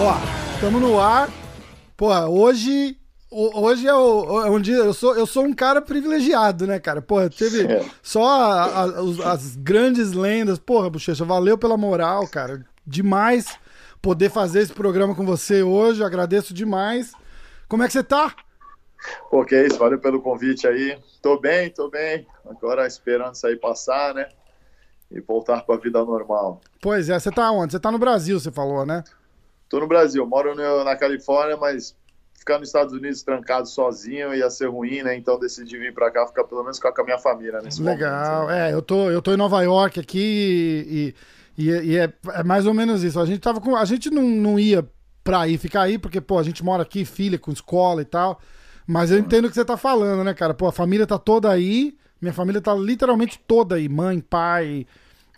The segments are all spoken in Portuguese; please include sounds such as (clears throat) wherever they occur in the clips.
Ó, estamos no ar. Pô, hoje. Hoje é, o, é um dia. Eu sou, eu sou um cara privilegiado, né, cara? Porra, teve É. só a- a- os- as grandes lendas. Porra, Bochecha, valeu pela moral, cara. Demais poder fazer esse programa com você hoje. Agradeço demais. Como é que você tá? É isso, valeu pelo convite aí. Tô bem, tô bem. Agora esperando isso aí passar, né? E voltar pra vida normal. Pois é, você tá onde? Você tá no Brasil, você falou, né? Tô no Brasil, moro no- na Califórnia, mas ficar nos Estados Unidos trancado sozinho ia ser ruim, né? Então decidi vir pra cá, ficar pelo menos com a minha família nesse Legal. momento. né? É, eu tô, eu tô em Nova York aqui e, e, e é, é mais ou menos isso. A gente tava com. A gente não, não ia pra ir ficar aí, porque, pô, a gente mora aqui, filha, com escola e tal. Mas eu entendo o que você tá falando, né, cara? Pô, a família tá toda aí. Minha família tá literalmente toda aí, mãe, pai.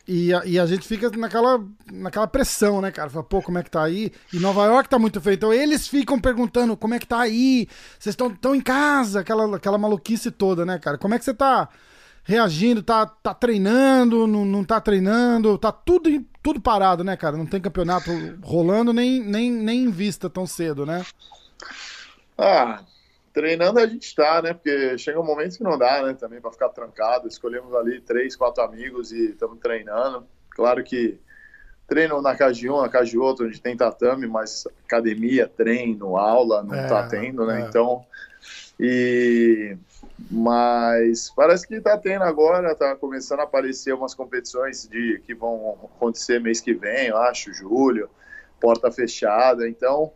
E a, e a gente fica naquela, naquela pressão, né, cara? Fala, pô, como é que tá aí? E Nova York tá muito feio. Então eles ficam perguntando como é que tá aí? Vocês estão tão em casa? Aquela, aquela maluquice toda, né, cara? Como é que você tá reagindo? Tá, tá treinando? Não, não tá treinando? Tá tudo, tudo parado, né, cara? Não tem campeonato rolando nem, nem, nem em vista tão cedo, né? Ah, treinando a gente tá, né? Porque chega um momento que não dá, né? Também pra ficar trancado. Escolhemos ali três, quatro amigos e estamos treinando. Claro que treino na casa de um, na casa de outro, onde tem tatame, mas academia, treino, aula, não É, tá tendo, né? é. Então, e mas parece que tá tendo agora, tá começando a aparecer umas competições de que vão acontecer mês que vem, eu acho, julho, porta fechada, então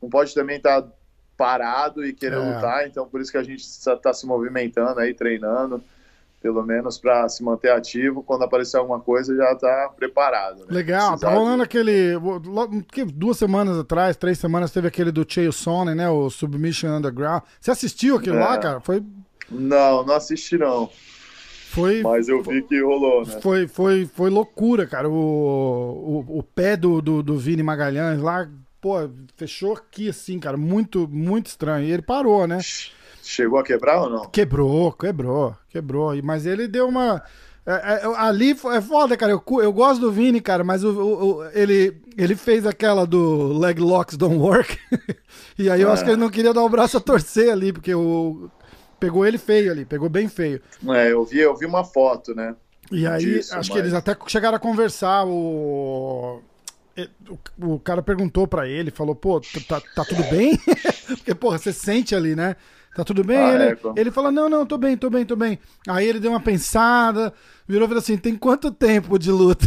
não pode também estar parado e querer É. lutar, então por isso que a gente está se movimentando aí, treinando, pelo menos para se manter ativo, quando aparecer alguma coisa já tá preparado. né? Legal, tá Precisar rolando de- aquele. duas semanas atrás, três semanas, teve aquele do Chael Sonnen, né? O Submission Underground. Você assistiu aquilo É. lá, cara? Foi. Não, não assisti não, Foi. mas eu vi que rolou, né? Foi, foi, foi loucura, cara. O, o, o pé do, do, do Vini Magalhães lá, pô, fechou aqui assim, cara. Muito, muito estranho. E ele parou, né? Chegou a quebrar ou não? Quebrou, quebrou, quebrou. Mas ele deu uma. é, é, ali é foda, cara. Eu, eu gosto do Vini, cara, mas o, o- o- ele, ele fez aquela do Leg Locks Don't Work. (laughs) e aí eu acho que ele não queria dar o braço a torcer ali, porque o. Pegou ele feio ali, pegou bem feio. É, eu vi, eu vi uma foto, né? E aí, Disso, acho que mas- eles até chegaram a conversar. O, o, cara perguntou pra ele, falou: pô, tá, tá tudo bem? (laughs) Porque, porra, você sente ali, né? Tá tudo bem? Ah, ele, é, ele falou: não, não, tô bem, tô bem, tô bem. Aí ele deu uma pensada, virou e falou assim: tem quanto tempo de luta?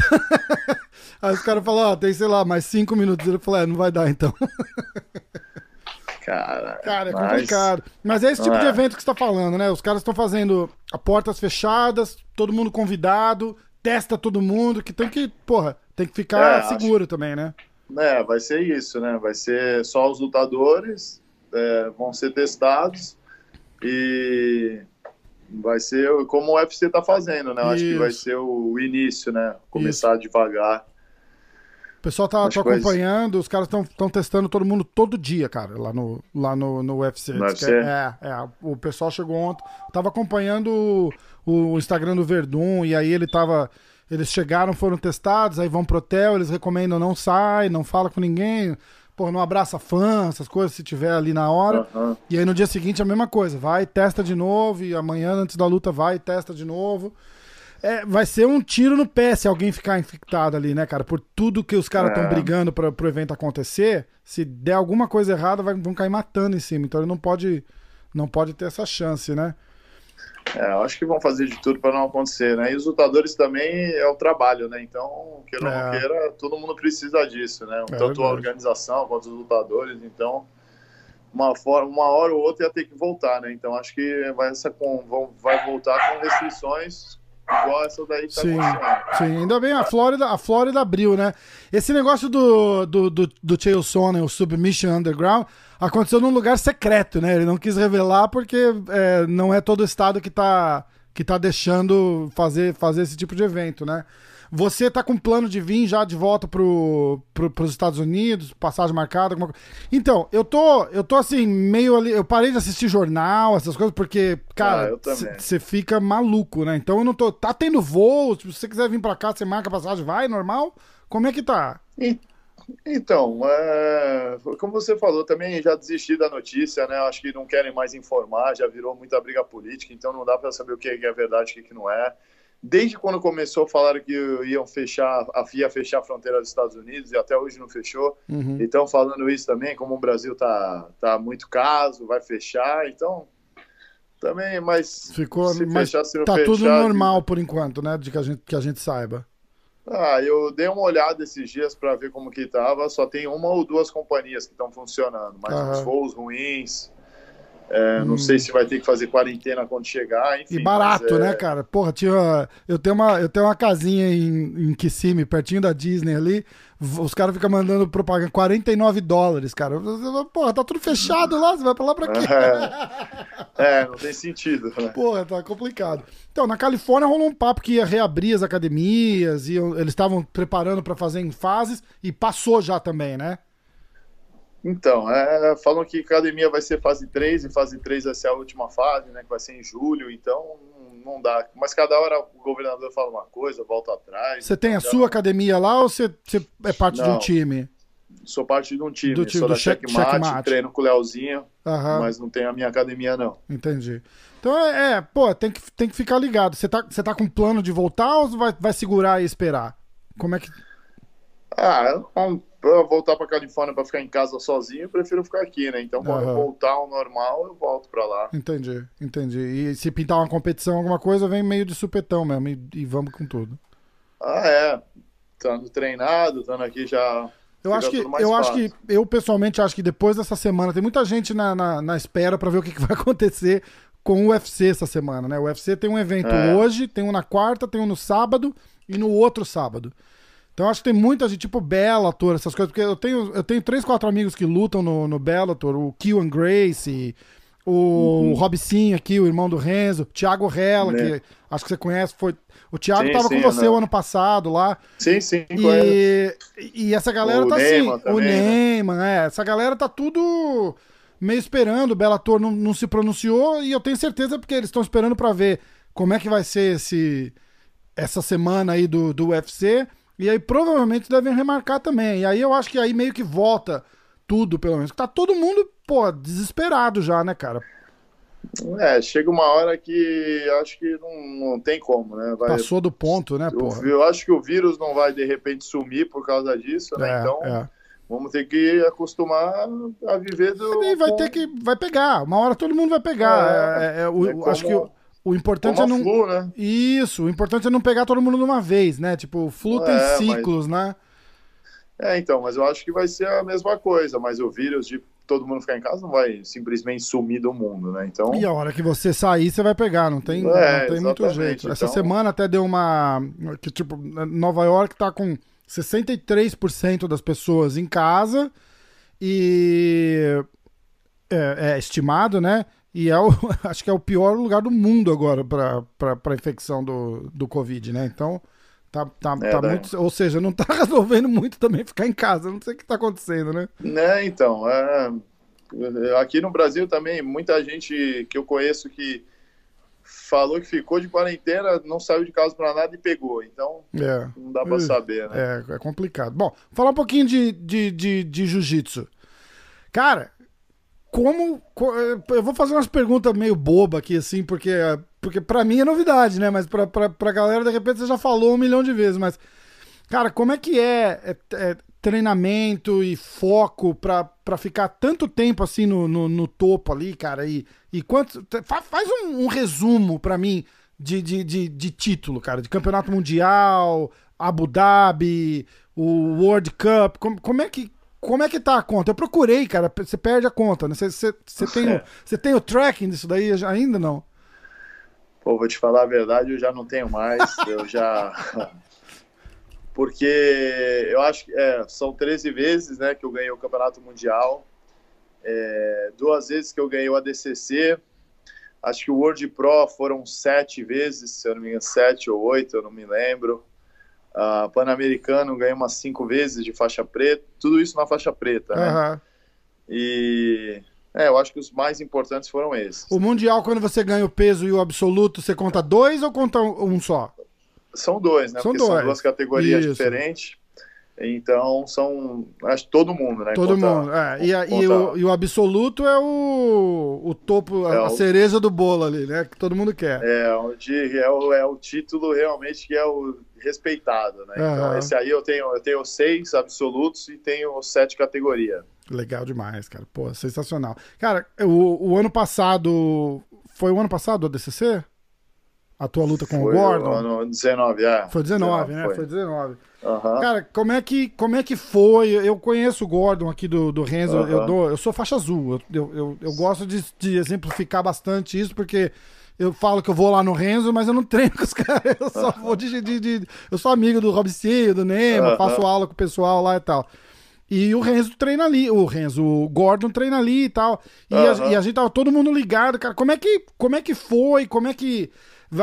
(laughs) aí os caras falaram: ó, tem, sei lá, mais cinco minutos. Ele falou: é, não vai dar então. (laughs) Cara, Cara, é mas- complicado. Mas é esse tipo de É. evento que você tá falando, né? Os caras estão fazendo a portas fechadas, todo mundo convidado, testa todo mundo, que tem que, porra, tem que ficar É, acho- seguro também, né? É, vai ser isso, né? Vai ser só os lutadores é, vão ser testados e vai ser como o UFC tá fazendo, né? Eu acho que vai Isso. ser o início, né? Começar devagar. O pessoal tá, tá acompanhando, os caras estão testando todo mundo todo dia, cara, lá no, lá no, no UFC. No UFC? É, é, o pessoal chegou ontem, tava acompanhando o, Instagram do Verdun, e aí ele tava. Eles chegaram, foram testados, aí vão pro hotel, eles recomendam não sai, não fala com ninguém, pô, não abraça fã, essas coisas, se tiver ali na hora. Aham. E aí no dia seguinte a mesma coisa, vai, testa de novo, e amanhã antes da luta vai, testa de novo. É, vai ser um tiro no pé se alguém ficar infectado ali, né, cara? Por tudo que os caras estão É. brigando para pro evento acontecer, se der alguma coisa errada, vai- vão cair matando em cima. Então ele não pode, não pode ter essa chance, né? É, eu acho que vão fazer de tudo para não acontecer, né? E os lutadores também é o trabalho, né? Então, queira ou É. não queira, todo mundo precisa disso, né? Tanto verdade. a organização quanto os lutadores. Então, uma, for- uma hora ou outra ia ter que voltar, né? Então, acho que vai, essa com, vão, vai voltar com restrições igual essa daí que tá Sim, sim. Ainda bem, a Flórida, a Flórida abriu, né? Esse negócio do, do, do, do Chael Sonnen, o Submission Underground, aconteceu num lugar secreto, né? Ele não quis revelar porque é, não é todo estado que tá, que tá deixando fazer, fazer esse tipo de evento, né? Você tá com plano de vir já de volta pro, pro, pros Estados Unidos, passagem marcada, alguma coisa. Então, eu tô, eu tô assim, meio ali. Eu parei de assistir jornal, essas coisas, porque, cara, Ah, você fica maluco, né? Então eu não tô. Tá tendo voo, se você quiser vir pra cá, você marca a passagem, vai, normal? Como é que tá? E- Então, é, como você falou, também já desisti da notícia, né? Acho que não querem mais informar, já virou muita briga política, então não dá para saber o que é verdade e o que não é. Desde quando começou, falaram que iam fechar, a FIA ia fechar a fronteira dos Estados Unidos e até hoje não fechou. Uhum. Então, falando isso também, como o Brasil tá, tá muito caso, vai fechar, então também, mas Ficou. se Mas fechar, se não tá fechar, tudo normal por enquanto, né? De que a gente, que a gente saiba. Ah, eu dei uma olhada esses dias para ver como que tava. Só tem uma ou duas companhias que estão funcionando, mas uns voos ruins. É, Não Hum. sei se vai ter que fazer quarentena quando chegar, enfim. E barato, é, né, cara? Porra, tinha, eu, tenho uma, eu tenho uma casinha em, em Kissimmee, pertinho da Disney ali. Os caras ficam mandando propaganda 49 dólares, cara. Porra, tá tudo fechado lá, você vai pra lá pra quê? É, não tem sentido, né? Porra, tá complicado. Então, na Califórnia rolou um papo que ia reabrir as academias, e eles estavam preparando pra fazer em fases, e passou já também, né? Então, é, falam que academia vai ser fase 3 e fase 3 vai ser a última fase, né? Que vai ser em julho, então não- não dá. Mas cada hora o governador fala uma coisa, volta atrás. Você tem a sua academia lá ou você, você é parte de um Não. time? Sou parte de um time, Do time, sou do da Check- Checkmate, Checkmate. treino com o Leozinho, Aham. mas não tenho a minha academia, não. Entendi. Então é, é, pô, tem que, tem que ficar ligado. Você tá, você tá com plano de voltar ou vai, vai segurar e esperar? Como é que. Ah, eu- pra eu voltar pra Califórnia pra ficar em casa sozinho, eu prefiro ficar aqui, né? Então, quando eu voltar ao normal, eu volto pra lá. Entendi, entendi. E se pintar uma competição, alguma coisa, vem meio de supetão mesmo e, e vamos com tudo. Ah, é. Estando treinado, estando aqui já. Eu acho que, eu acho fácil. que, eu pessoalmente acho que depois dessa semana, tem muita gente na, na, na espera pra ver o que, que vai (laughs) acontecer com o UFC essa semana, né? O UFC tem um evento É. hoje, tem um na quarta, tem um no sábado e no outro sábado. Então acho que tem muita gente, tipo Bellator, essas coisas, porque eu tenho, eu tenho três, quatro amigos que lutam no, no Bellator, o Kiwan Grace, o Uhum. Robicinho aqui, o irmão do Renzo, Thiago Rella, Né. que acho que você conhece, foi. O Thiago Sim, tava sim, com você eu o não. ano passado lá. Sim, sim, conheço. E, e essa galera O tá Neyman assim. também, o né? Neyman, é. Essa galera tá tudo meio esperando. O Bellator não, não se pronunciou e eu tenho certeza porque eles estão esperando pra ver como é que vai ser esse, essa semana aí do, do UFC. E aí provavelmente devem remarcar também. E aí eu acho que aí meio que volta tudo, pelo menos. Tá todo mundo, pô, desesperado já, né, cara? É, chega uma hora que acho que não, não tem como, né? Vai, Passou do ponto, né, eu, porra? eu acho que o vírus não vai de repente sumir por causa disso, né? É, então é. vamos ter que acostumar a viver do. Vai com- ter que. Vai pegar. Uma hora todo mundo vai pegar. É, É, é, o- é como- acho que o, o importante Como é não. flu, né? Isso, o importante é não pegar todo mundo de uma vez, né? Tipo, o flu tem É, mas- ciclos, né? É, então, mas eu acho que vai ser a mesma coisa, mas o vírus de todo mundo ficar em casa não vai simplesmente sumir do mundo, né? Então, E a hora que você sair, você vai pegar, não tem, É, não tem muito jeito. Essa então- semana até deu uma. Que, tipo, Nova York tá com 63% das pessoas em casa e. É, é estimado, né? E é o, (laughs) acho que é o pior lugar do mundo agora para infecção do, do Covid, né? Então, tá, tá, É, tá né? muito. Ou seja, não tá (laughs) resolvendo muito também ficar em casa. Não sei o que tá acontecendo, né? né, então, é, aqui no Brasil também, muita gente que eu conheço que falou que ficou de quarentena, não saiu de casa para nada e pegou. Então, É. não dá para saber, né? É, é complicado. Bom, falar um pouquinho de, de, de, de jiu-jitsu. Cara, como. co- Eu vou fazer umas perguntas meio boba aqui, assim, porque, porque pra mim é novidade, né? Mas pra, pra, pra galera, de repente, você já falou um milhão de vezes. Mas, cara, como é que é, é- é treinamento e foco pra, pra ficar tanto tempo assim no, no, no topo ali, cara? E, e quanto. fa- Faz um, um resumo pra mim de, de, de, de título, cara, de campeonato mundial, Abu Dhabi, o World Cup. Como, como é que. Como é que tá a conta? Eu procurei, cara. Você perde a conta, né? Você, você, você tem, o- (laughs) você tem o tracking disso daí ainda não? Pô, vou te falar a verdade, eu já não tenho mais, (laughs) eu já... (laughs) Porque eu acho que é, são 13 vezes né, que eu ganhei o Campeonato Mundial, é, duas vezes que eu ganhei o ADCC, acho que o World Pro foram sete vezes, se eu não me engano, sete ou oito, eu não me lembro. Uh, Pan-Americano, ganhei umas cinco vezes de faixa preta, tudo isso na faixa preta, né? E é, eu acho que os mais importantes foram esses. O Mundial, quando você ganha o peso e o absoluto, você conta dois ou conta um só? São dois, né? São Porque dois. são duas categorias Isso. diferentes. Então são. Acho todo mundo, né? Todo Conta- mundo. É, e, a- e conta- o, e o absoluto é o, o topo, a, É a o- cereja do bolo ali, né? Que todo mundo quer. É, onde é o, é o título realmente que é o respeitado, né? Então, Aham. esse aí eu tenho, eu tenho seis absolutos e tenho sete categorias. Legal demais, cara. Pô, sensacional. Cara, o, o ano passado. Foi o ano passado o ADCC? A tua luta com Foi o Gordon? ano 19, é. Foi 19, né? foi. Foi 19. Aham. Cara, como é que, como é que foi? Eu conheço o Gordon aqui do, do Renzo, Aham. eu, dou, eu sou faixa azul. Eu, eu, eu, gosto de, de exemplificar bastante isso, porque eu falo que eu vou lá no Renzo, mas eu não treino com os (laughs) caras. Eu só vou de. de, de- eu sou amigo do Robicinho, do Neymar, Aham. faço aula com o pessoal lá e tal. E o Renzo treina ali, o Renzo, o Gordon treina ali e tal. E, a, Aham. e a gente tava todo mundo ligado, cara. Como é que, como é que foi? Como é que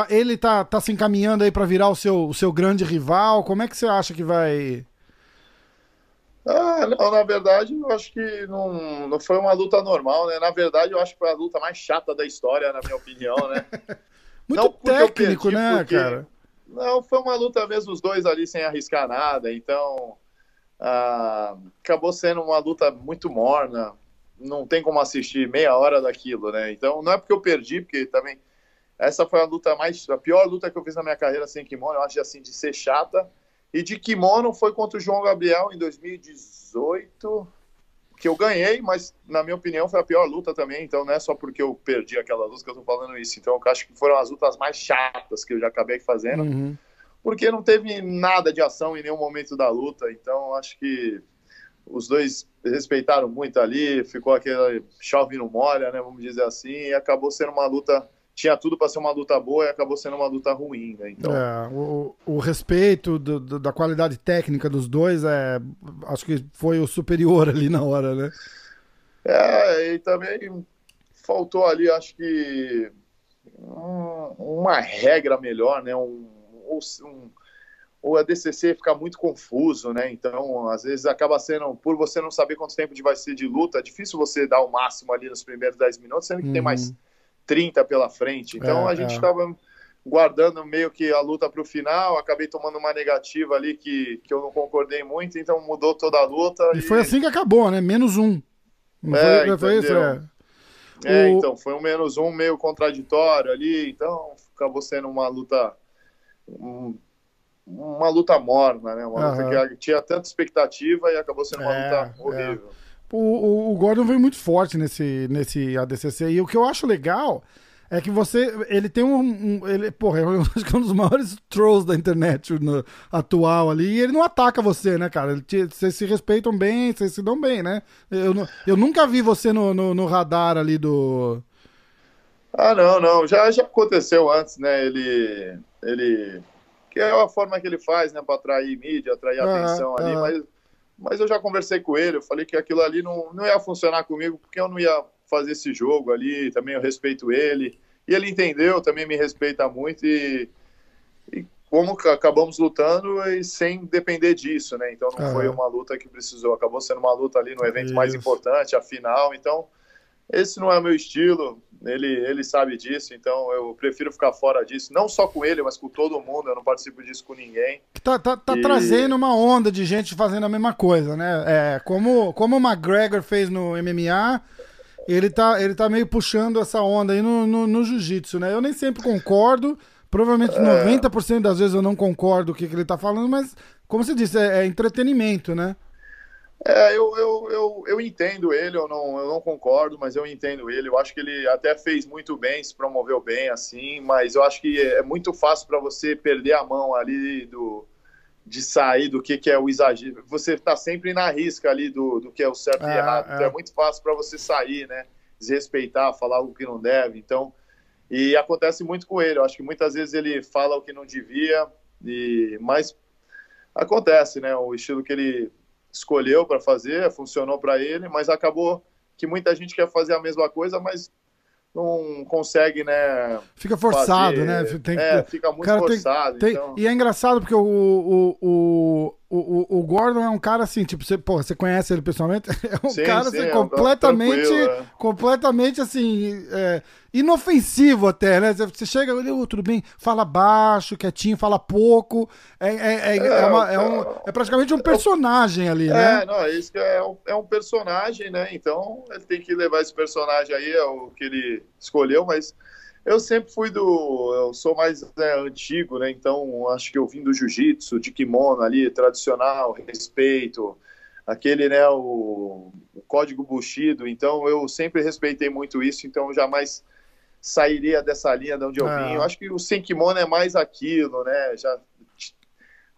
ele tá, tá se encaminhando aí pra virar o seu, o seu grande rival? Como é que você acha que vai. Ah, não, na verdade, eu acho que não, não foi uma luta normal, né? Na verdade, eu acho que foi a luta mais chata da história, na minha opinião, né? (laughs) Muito Não técnico, perdi, né, porque- cara? Não, foi uma luta mesmo, os dois ali sem arriscar nada, então ah, acabou sendo uma luta muito morna, não tem como assistir meia hora daquilo, né? Então não é porque eu perdi, porque também essa foi a luta mais, a pior luta que eu fiz na minha carreira sem kimono, eu acho assim, de ser chata. E de kimono foi contra o João Gabriel em 2018, que eu ganhei, mas na minha opinião foi a pior luta também, então não é só porque eu perdi aquela luta que eu tô falando isso. Então eu acho que foram as lutas mais chatas que eu já acabei fazendo Uhum. porque não teve nada de ação em nenhum momento da luta. Então, acho que os dois respeitaram muito ali, ficou aquele chove não molha, né, vamos dizer assim, e acabou sendo uma luta, tinha tudo para ser uma luta boa e acabou sendo uma luta ruim, né? Então, É, o, o respeito do- do- da qualidade técnica dos dois é. Acho que foi o superior (laughs) ali na hora, né? é, e também faltou ali, acho que um- uma regra melhor, né? Um, ou um, o ADCC fica muito confuso, né? Então, às vezes acaba sendo, por você não saber quanto tempo vai ser de luta, é difícil você dar o máximo ali nos primeiros 10 minutos, sendo que tem Uhum. mais 30 pela frente. Então, É, a gente é. estava guardando meio que a luta para o final, acabei tomando uma negativa ali que, que eu não concordei muito, então mudou toda a luta. E foi assim que acabou, né? Menos um. Não É, foi, foi isso? É. É, O- então, foi um menos um meio contraditório ali, então acabou sendo uma luta. um- uma luta morna, né? Uma Aham. luta que tinha tanta expectativa e acabou sendo uma É, luta horrível. O, o, o Gordon veio muito forte nesse, nesse ADCC. E o que eu acho legal é que você. Ele tem um. um- ele, porra, eu (laughs) acho que é um dos maiores trolls da internet no- atual ali. E ele não ataca você, né, cara? Te- Vocês se respeitam bem, vocês se dão bem, né? Eu, eu nunca vi você no, no, no radar ali do. Ah, não, não. Já, já aconteceu antes, né? Ele. ele que é a forma que ele faz, né? Para atrair mídia, atrair Aham, atenção ali. aham. Mas, mas eu já conversei com ele, eu falei que aquilo ali não, não ia funcionar comigo, porque eu não ia fazer esse jogo ali. Também eu respeito ele. E ele entendeu, também me respeita muito. E, e como acabamos lutando e sem depender disso, né? Então não Aham. foi uma luta que precisou. Acabou sendo uma luta ali no evento mais Isso. importante, a final. Então. Esse não é meu estilo, ele, ele sabe disso, então eu prefiro ficar fora disso, não só com ele, mas com todo mundo, eu não participo disso com ninguém. Tá, tá, tá E- trazendo uma onda de gente fazendo a mesma coisa, né? É, como, como o McGregor fez no MMA, ele tá, ele tá meio puxando essa onda aí no, no, no jiu-jitsu, né? Eu nem sempre concordo, provavelmente 90% das vezes eu não concordo com o que, que ele tá falando, mas, como você disse, é, é entretenimento, né? É, eu, eu, eu, eu entendo ele, eu não, eu não concordo, mas eu entendo ele. Eu acho que ele até fez muito bem, se promoveu bem, assim, mas eu acho que é muito fácil para você perder a mão ali do, de sair do que, que é o exagero. Você está sempre na risca ali do, do que é o certo e É, errado. é. Então é muito fácil para você sair, né? Desrespeitar, falar algo que não deve. Então, e acontece muito com ele. Eu acho que muitas vezes ele fala o que não devia, e mas acontece, né? O estilo que ele escolheu para fazer funcionou para ele, mas acabou que muita gente quer fazer a mesma coisa, mas não consegue, né? Fica forçado, fazer... né? Tem, é, fica muito forçado. Tem, então... E é engraçado porque o, o, o, o, o Gordon é um cara assim, tipo, você, porra, você conhece ele pessoalmente? (laughs) É um sim, cara sim, assim, é completamente, é. completamente assim, é, inofensivo até, né? Você chega, oh, tudo bem, fala baixo, quietinho, fala pouco. É, é, é, é, uma, é, um, é praticamente um personagem ali, né? É, não, isso é um, é um personagem, né? Então ele tem que levar esse personagem aí, é o que ele escolheu, mas eu sempre fui do. Eu sou mais né, antigo, né? Então acho que eu vim do jiu-jitsu, de kimono ali, tradicional, respeito, aquele, né? O, o, código Bushido. Então eu sempre respeitei muito isso, então jamais sairia dessa linha de onde eu vim. Eu acho que o sem kimono é mais aquilo, né? Já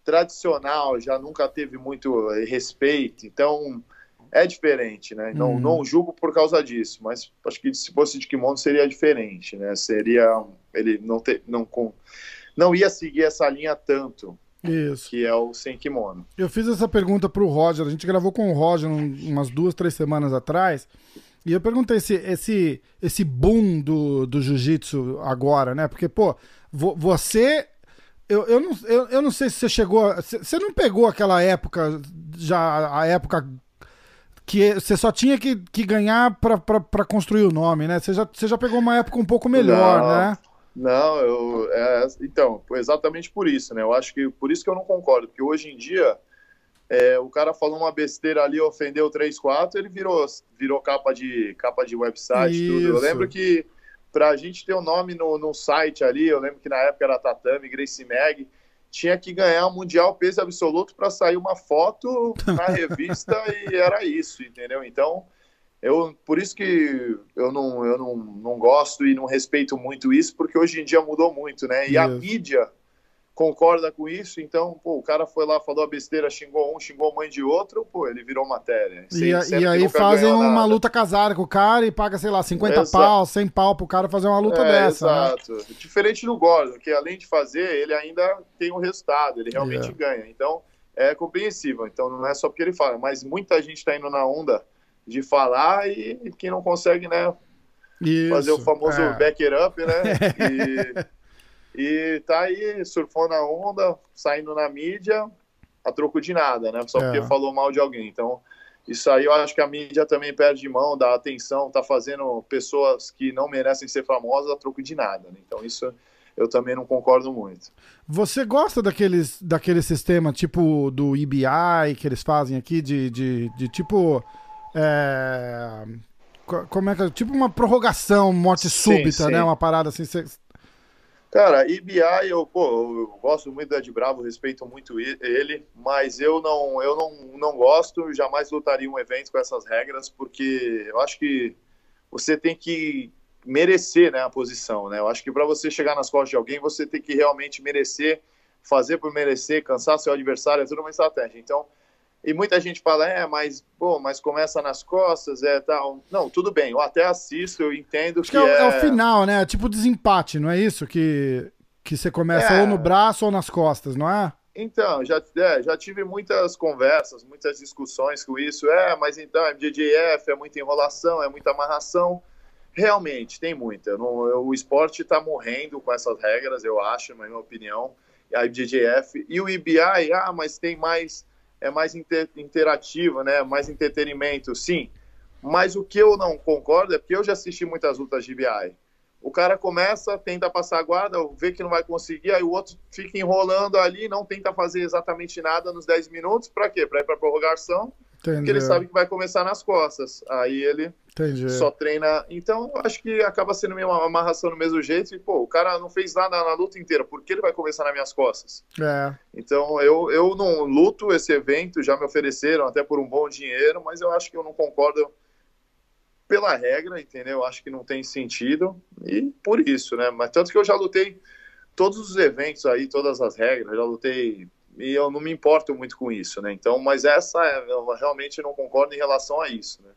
tradicional, já nunca teve muito respeito. Então é diferente, né? Não, uhum. não julgo por causa disso, mas acho que se fosse de kimono seria diferente, né? Seria ele não ter, não com, não ia seguir essa linha tanto. Isso. Que é o sem kimono. Eu fiz essa pergunta pro Roger. A gente gravou com o Roger umas duas, três semanas atrás. E eu perguntei se esse, esse boom do, do jiu-jitsu agora, né? Porque, pô, você eu, eu, não, eu, eu não sei se você chegou. Você não pegou aquela época, já a época que você só tinha que, que ganhar para construir o nome, né? Você já, você já pegou uma época um pouco melhor, não, né? Não, eu, é, então, exatamente por isso, né? Eu acho que por isso que eu não concordo, porque hoje em dia é, o cara falou uma besteira ali, ofendeu 3, 4, ele virou, virou capa de capa de website, isso. tudo. Eu lembro que para a gente ter o um nome no, no site ali, eu lembro que na época era Tatame, Gracie Mag, tinha que ganhar o Mundial Peso Absoluto para sair uma foto na (laughs) revista e era isso, entendeu? Então, eu por isso que eu não, eu não, não gosto e não respeito muito isso, porque hoje em dia mudou muito, né? E a mídia concorda com isso, então, pô, o cara foi lá, falou a besteira, xingou um, xingou a mãe de outro, pô, ele virou matéria. Sem, e, e aí fazem uma nada. luta casada com o cara e paga, sei lá, 50 Exato. pau, 100 pau pro cara fazer uma luta é, dessa. Né? Exato. Né? Diferente do Gordon, que além de fazer, ele ainda tem um resultado, ele realmente yeah. ganha. Então, é compreensível. Então, não é só porque ele fala, mas muita gente tá indo na onda de falar e, que não consegue, né, Isso. fazer o famoso é. back it up, né, (laughs) e... E tá aí, surfou na onda, saindo na mídia, a troco de nada, né? Só porque é. falou mal de alguém. Então, isso aí eu acho que a mídia também perde de mão, dá atenção, tá fazendo pessoas que não merecem ser famosas a troco de nada. Né? Então, isso eu também não concordo muito. Você gosta daqueles, daquele sistema tipo do EBI que eles fazem aqui, de, de, de tipo. É, como é que é? Tipo uma prorrogação, morte sim, súbita, sim. né? Uma parada assim. Você Cara, EBI, eu, pô, eu gosto muito do Ed Bravo, respeito muito ele, mas eu não, eu não, não gosto, jamais lutaria um evento com essas regras, porque eu acho que você tem que merecer né, a posição, né? Eu acho que para você chegar nas costas de alguém, você tem que realmente merecer, fazer por merecer, cansar seu adversário, é tudo uma estratégia. Então, e muita gente fala, é, mas, bom, mas começa nas costas, é tal. Não, tudo bem, eu até assisto, eu entendo Acho que, que é, é... é, o final, né? Tipo desempate, não é isso? Que, que você começa é... ou no braço ou nas costas, não é? Então, já, é, já tive muitas conversas, muitas discussões com isso. É, mas então, MJJF é muita enrolação, é muita amarração. Realmente, tem muita. o esporte está morrendo com essas regras, eu acho, na minha opinião. A IBJJF. E o IBI, ah, mas tem mais é mais inter, interativa, né? Mais entretenimento, sim. Mas o que eu não concordo é porque eu já assisti muitas lutas de BI. O cara começa, tenta passar a guarda, vê que não vai conseguir, aí o outro fica enrolando ali, não tenta fazer exatamente nada nos 10 minutos. Para quê? Para ir para prorrogação Entendi. Porque ele sabe que vai começar nas costas. Aí ele Entendi. só treina. Então, eu acho que acaba sendo uma amarração do mesmo jeito. E, pô, o cara não fez nada na luta inteira. Por que ele vai começar nas minhas costas? É. Então, eu, eu não luto esse evento. Já me ofereceram até por um bom dinheiro. Mas eu acho que eu não concordo pela regra, entendeu? Eu acho que não tem sentido. E por isso, né? Mas tanto que eu já lutei todos os eventos aí, todas as regras. Já lutei e eu não me importo muito com isso, né? Então, mas essa eu realmente não concordo em relação a isso, né?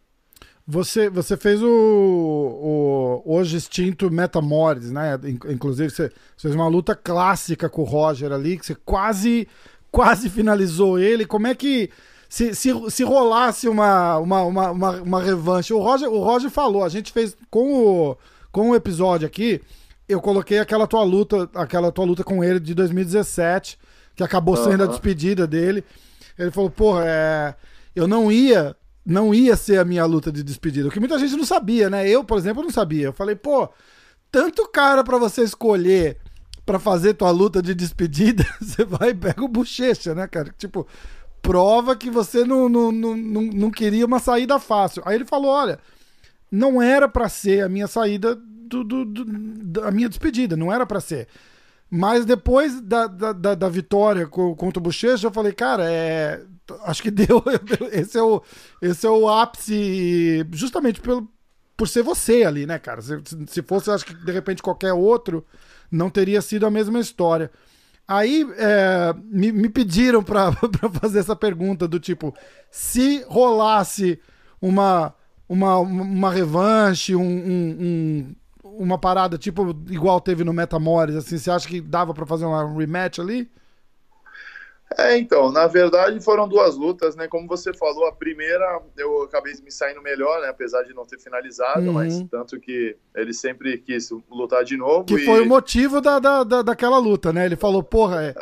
Você, você fez o, o hoje extinto Metamores, né? Inclusive você, fez uma luta clássica com o Roger ali, que você quase quase finalizou ele. Como é que se, se, se rolasse uma, uma, uma, uma, uma revanche? O Roger, o Roger falou, a gente fez com o com o episódio aqui, eu coloquei aquela tua luta, aquela tua luta com ele de 2017, que acabou sendo a despedida dele. Ele falou, porra, é, eu não ia, não ia ser a minha luta de despedida, o que muita gente não sabia, né? Eu, por exemplo, não sabia. Eu falei, pô, tanto cara para você escolher para fazer tua luta de despedida, (laughs) você vai e pega o bochecha, né, cara? Tipo, prova que você não, não, não, não, não queria uma saída fácil. Aí ele falou: olha, não era para ser a minha saída do, do, do, da minha despedida, não era para ser. Mas depois da, da, da, da vitória contra o Bochecha, eu falei, cara, é, acho que deu. (laughs) Esse é o, esse é o ápice, justamente pelo, por ser você ali, né, cara? Se, se fosse, acho que de repente qualquer outro, não teria sido a mesma história. Aí é, me, me, pediram para (laughs) fazer essa pergunta do tipo, se rolasse uma, uma, uma revanche, um, um, um, uma parada tipo igual teve no Metamores, assim, você acha que dava para fazer uma rematch ali? É, então, na verdade foram duas lutas, né? Como você falou, a primeira eu acabei me saindo melhor, né? Apesar de não ter finalizado, uhum. mas tanto que ele sempre quis lutar de novo. Que e... foi o motivo da, da, da, daquela luta, né? Ele falou, porra, é,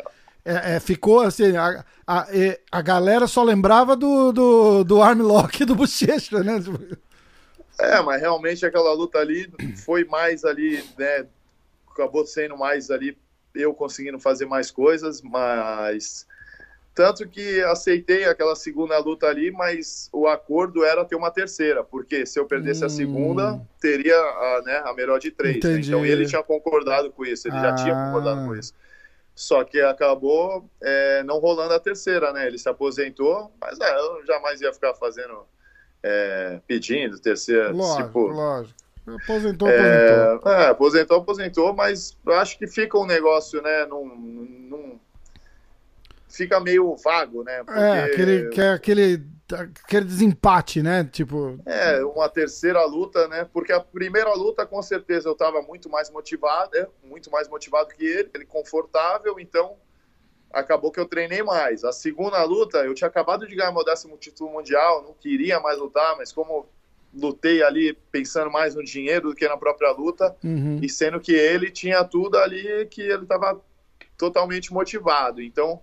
é, é ficou assim, a, a, a galera só lembrava do, do, do armlock do Bochecha, né? É, mas realmente aquela luta ali foi mais ali, né? Acabou sendo mais ali eu conseguindo fazer mais coisas, mas tanto que aceitei aquela segunda luta ali, mas o acordo era ter uma terceira, porque se eu perdesse hum. a segunda, teria a, né, a melhor de três. Né? Então ele tinha concordado com isso, ele ah. já tinha concordado com isso. Só que acabou é, não rolando a terceira, né? Ele se aposentou, mas é, eu jamais ia ficar fazendo, é, pedindo terceira. Lógico, tipo, lógico. Aposentou, é, aposentou. É, aposentou, aposentou, mas acho que fica um negócio, né? Num, num fica meio vago, né? É, Porque... É, aquele, que é aquele, aquele desempate, né? Tipo. É, uma terceira luta, né? Porque a primeira luta, com certeza, eu estava muito mais motivado, é, muito mais motivado que ele, ele confortável, então acabou que eu treinei mais. A segunda luta, eu tinha acabado de ganhar meu décimo título mundial, não queria mais lutar, mas como lutei ali pensando mais no dinheiro do que na própria luta, uhum. e sendo que ele tinha tudo ali que ele estava totalmente motivado. Então,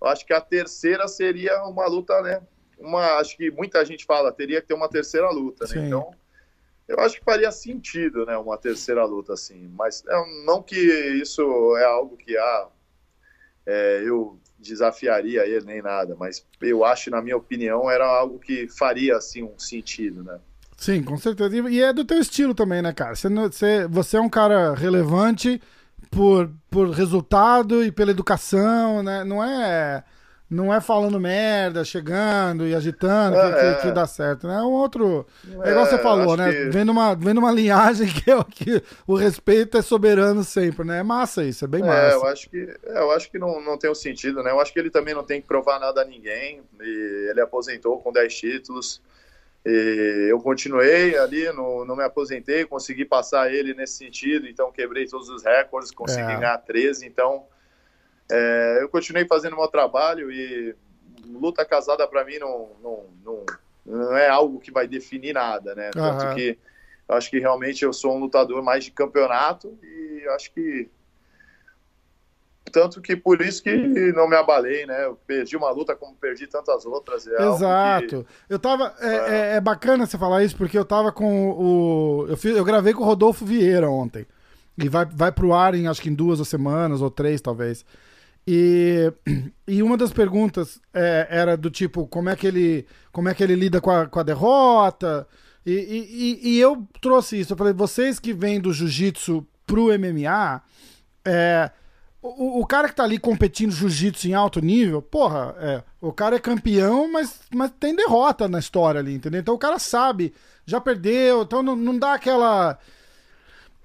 eu acho que a terceira seria uma luta, né? Uma, acho que muita gente fala, teria que ter uma terceira luta, né? Então, eu acho que faria sentido, né? Uma terceira luta, assim. Mas é, não que isso é algo que ah, é, eu desafiaria ele nem nada, mas eu acho, na minha opinião, era algo que faria assim um sentido, né? Sim, com certeza. E é do teu estilo também, né, cara? Você, você, você é um cara relevante por, por resultado e pela educação, né? Não é não é falando merda, chegando e agitando é, que, que, que, dá certo, né? É um outro. É, igual você falou, né? Que... Vendo, uma, vendo uma linhagem (laughs) que é o que o respeito é soberano sempre, né? É massa isso, é bem massa. É, eu acho que, é, eu acho que não, não tem um sentido, né? Eu acho que ele também não tem que provar nada a ninguém. ele aposentou com 10 títulos. E eu continuei ali, não, não me aposentei, consegui passar ele nesse sentido, então quebrei todos os recordes, consegui é. ganhar 13, então é, eu continuei fazendo meu trabalho e luta casada para mim não, não, não, não, é algo que vai definir nada, né? Tanto uhum. que eu acho que realmente eu sou um lutador mais de campeonato e acho que tanto que por isso que não me abalei, né? Eu perdi uma luta como perdi tantas outras. É Exato. Que... Eu tava. É, é. é, bacana você falar isso, porque eu tava com o. Eu, fiz, eu gravei com o Rodolfo Vieira ontem. E vai, vai pro ar em acho que em duas semanas, ou três, talvez. E, (clears throat) e uma das perguntas é, era do tipo, como é que ele, como é que ele lida com a, com a derrota? E, e, e eu trouxe isso. Eu falei, vocês que vêm do jiu-jitsu pro MMA, é, o, o, cara que tá ali competindo jiu-jitsu em alto nível, porra, é, o cara é campeão, mas, mas tem derrota na história ali, entendeu? Então o cara sabe, já perdeu, então não, não dá aquela.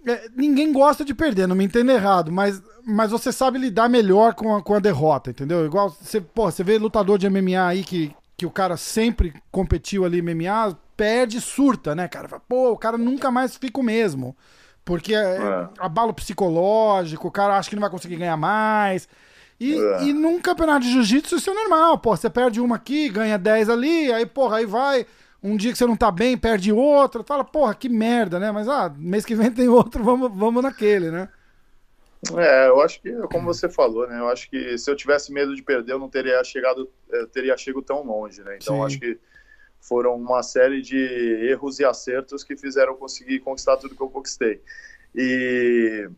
É, ninguém gosta de perder, não me entenda errado, mas, mas você sabe lidar melhor com a, com a derrota, entendeu? Igual você, porra, você vê lutador de MMA aí que, que o cara sempre competiu ali MMA, perde surta, né, cara? Pô, o cara nunca mais fica o mesmo. Porque é. é. abalo psicológico, o cara acha que não vai conseguir ganhar mais. E, é. e num campeonato de jiu-jitsu isso é normal, pô. Você perde uma aqui, ganha 10 ali, aí, porra, aí vai um dia que você não tá bem, perde outro, fala, porra, que merda, né? Mas ah, mês que vem (laughs) tem outro, vamos, vamos naquele, né? É, eu acho que, como você falou, né? Eu acho que se eu tivesse medo de perder, eu não teria chegado, eu teria chegado tão longe, né? Então, acho que foram uma série de erros e acertos que fizeram conseguir conquistar tudo que eu conquistei. E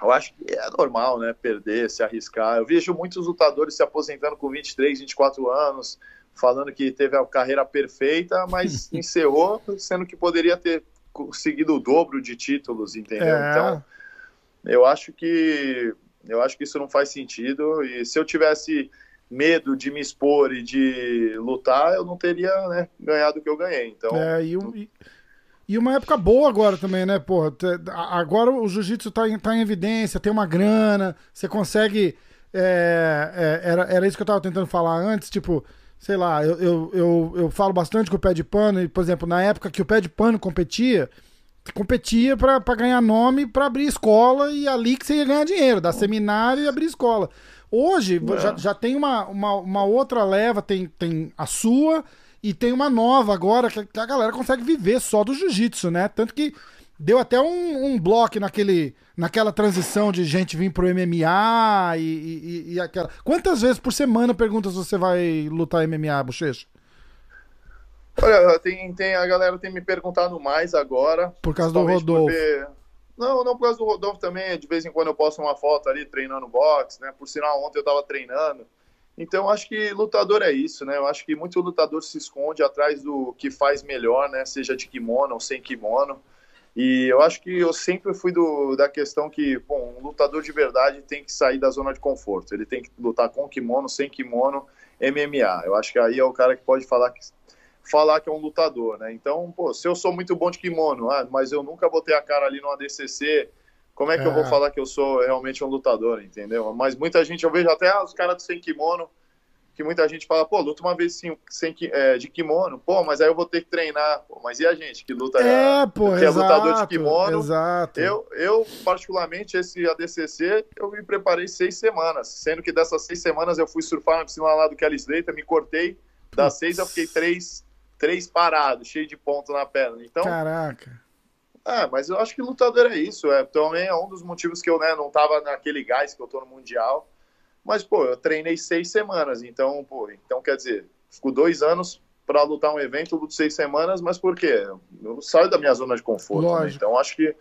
eu acho que é normal, né? Perder, se arriscar. Eu vejo muitos lutadores se aposentando com 23, 24 anos, falando que teve a carreira perfeita, mas (laughs) encerrou, sendo que poderia ter conseguido o dobro de títulos, entendeu? É. Então, eu acho que eu acho que isso não faz sentido. E se eu tivesse medo de me expor e de lutar, eu não teria né, ganhado o que eu ganhei. Então, é, e, e, uma época boa agora também, né? Porra, agora o jiu-jitsu tá, em, tá em evidência, tem uma grana, você consegue. É, é, era, era isso que eu tava tentando falar antes, tipo, sei lá, eu, eu, eu, eu falo bastante com o pé de pano, e, por exemplo, na época que o pé de pano competia, competia para ganhar nome para abrir escola e ali que você ia ganhar dinheiro, dar seminário e abrir escola. Hoje é. já, já tem uma, uma, uma, outra leva, tem, tem a sua e tem uma nova agora que a galera consegue viver só do jiu-jitsu, né? Tanto que deu até um, um bloco naquele, naquela transição de gente vir pro MMA e, e, e aquela. Quantas vezes por semana pergunta se você vai lutar MMA, Bochecha? Olha, tem, tem, a galera tem me perguntado mais agora. Por causa do Rodolfo. Porque... Não, não por causa do Rodolfo também. De vez em quando eu posto uma foto ali treinando boxe, né? Por sinal, ontem eu tava treinando. Então, acho que lutador é isso, né? Eu acho que muito lutador se esconde atrás do que faz melhor, né? Seja de kimono ou sem kimono. E eu acho que eu sempre fui do, da questão que, bom, um lutador de verdade tem que sair da zona de conforto. Ele tem que lutar com kimono, sem kimono, MMA. Eu acho que aí é o cara que pode falar que falar que é um lutador, né? Então, pô, se eu sou muito bom de kimono, ah, mas eu nunca botei a cara ali no ADCC, como é que é. eu vou é. falar que eu sou realmente um lutador, entendeu? Mas muita gente, eu vejo até os caras sem kimono, que muita gente fala, pô, luta uma vez sim, sem, é, de kimono, pô, mas aí eu vou ter que treinar, pô, mas e a gente que luta, é, pô, que é lutador de kimono? Exato. Eu, eu, particularmente, esse ADCC, eu me preparei seis semanas, sendo que dessas seis semanas eu fui surfar na piscina lá do Kelly Slater, me cortei, das seis eu fiquei três três parados, cheio de ponto na perna. Então, Caraca. É, mas eu acho que lutador é isso. É, também é um dos motivos que eu né, não tava naquele gás que eu tô no Mundial. Mas, pô, eu treinei seis semanas. Então, pô, então quer dizer, fico dois anos para lutar um evento, luto seis semanas, mas por quê? Eu saio da minha zona de conforto. Né? Então, acho que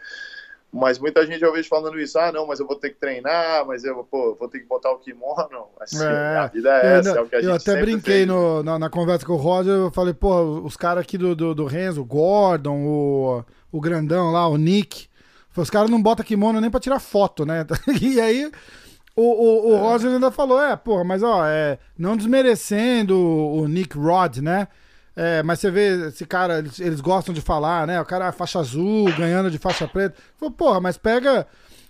mas muita gente eu vejo falando isso, ah, não, mas eu vou ter que treinar, mas eu pô, vou ter que botar o kimono. Assim, é, a vida é essa, é o que a eu gente Eu até brinquei no, na, na, conversa com o Roger, eu falei, pô, os caras aqui do, do, do Renzo, o Gordon, o, o grandão lá, o Nick, os caras não botam kimono nem pra tirar foto, né? (laughs) e aí o, o, o é. Roger ainda falou, é, porra, mas ó, é, não desmerecendo o, o Nick Rod, né? É, mas você vê esse cara, eles, eles, gostam de falar, né? O cara é faixa azul, ganhando de faixa preta. Falou, porra, mas pega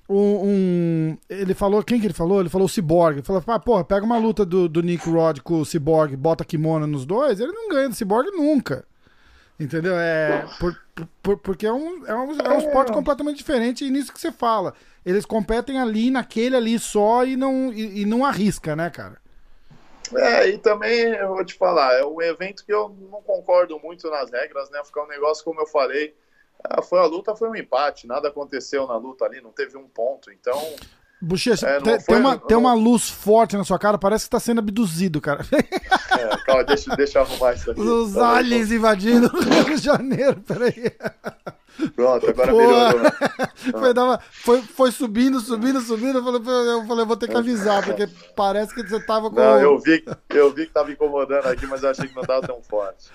um, um, Ele falou, quem que ele falou? Ele falou o Cyborg. Ele falou, ah, porra, pega uma luta do, do Nick Rod com o Cyborg, bota kimono nos dois, ele não ganha do Cyborg nunca. Entendeu? É. Por, por, porque é um, é, um, é um esporte completamente diferente e nisso que você fala. Eles competem ali, naquele ali só e não, e, e não arrisca, né, cara? É, e também eu vou te falar, é um evento que eu não concordo muito nas regras, né? Ficar um negócio, como eu falei, ah, foi a luta, foi um empate, nada aconteceu na luta ali, não teve um ponto, então. Bochecha, é, tem, foi, uma, não... tem uma luz forte na sua cara, parece que tá sendo abduzido, cara. É, calma, deixa, deixa eu arrumar isso aqui. Os tá aliens invadindo o Rio de Janeiro, peraí. Pronto, agora melhorou. Foi, dava, foi, foi subindo, subindo, subindo. Eu falei, eu falei, vou ter que avisar, porque parece que você tava com. Não, eu vi, eu vi que tava incomodando aqui, mas eu achei que não tava tão forte.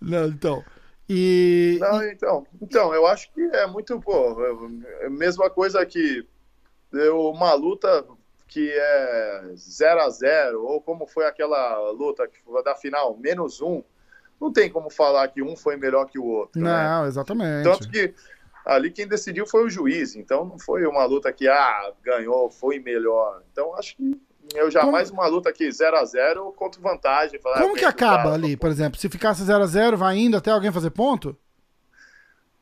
Não, então. E. Não, então. Então, eu acho que é muito, pô, é mesma coisa que uma luta que é 0 a 0 ou como foi aquela luta da final, menos um não tem como falar que um foi melhor que o outro. Né? Não, né? exatamente. Tanto que ali quem decidiu foi o juiz, então não foi uma luta que ah, ganhou, foi melhor. Então acho que eu jamais como... uma luta aqui 0 a 0 contra vantagem. Falar, como que acaba ali, por exemplo? Se ficasse 0 a 0 vai indo até alguém fazer ponto?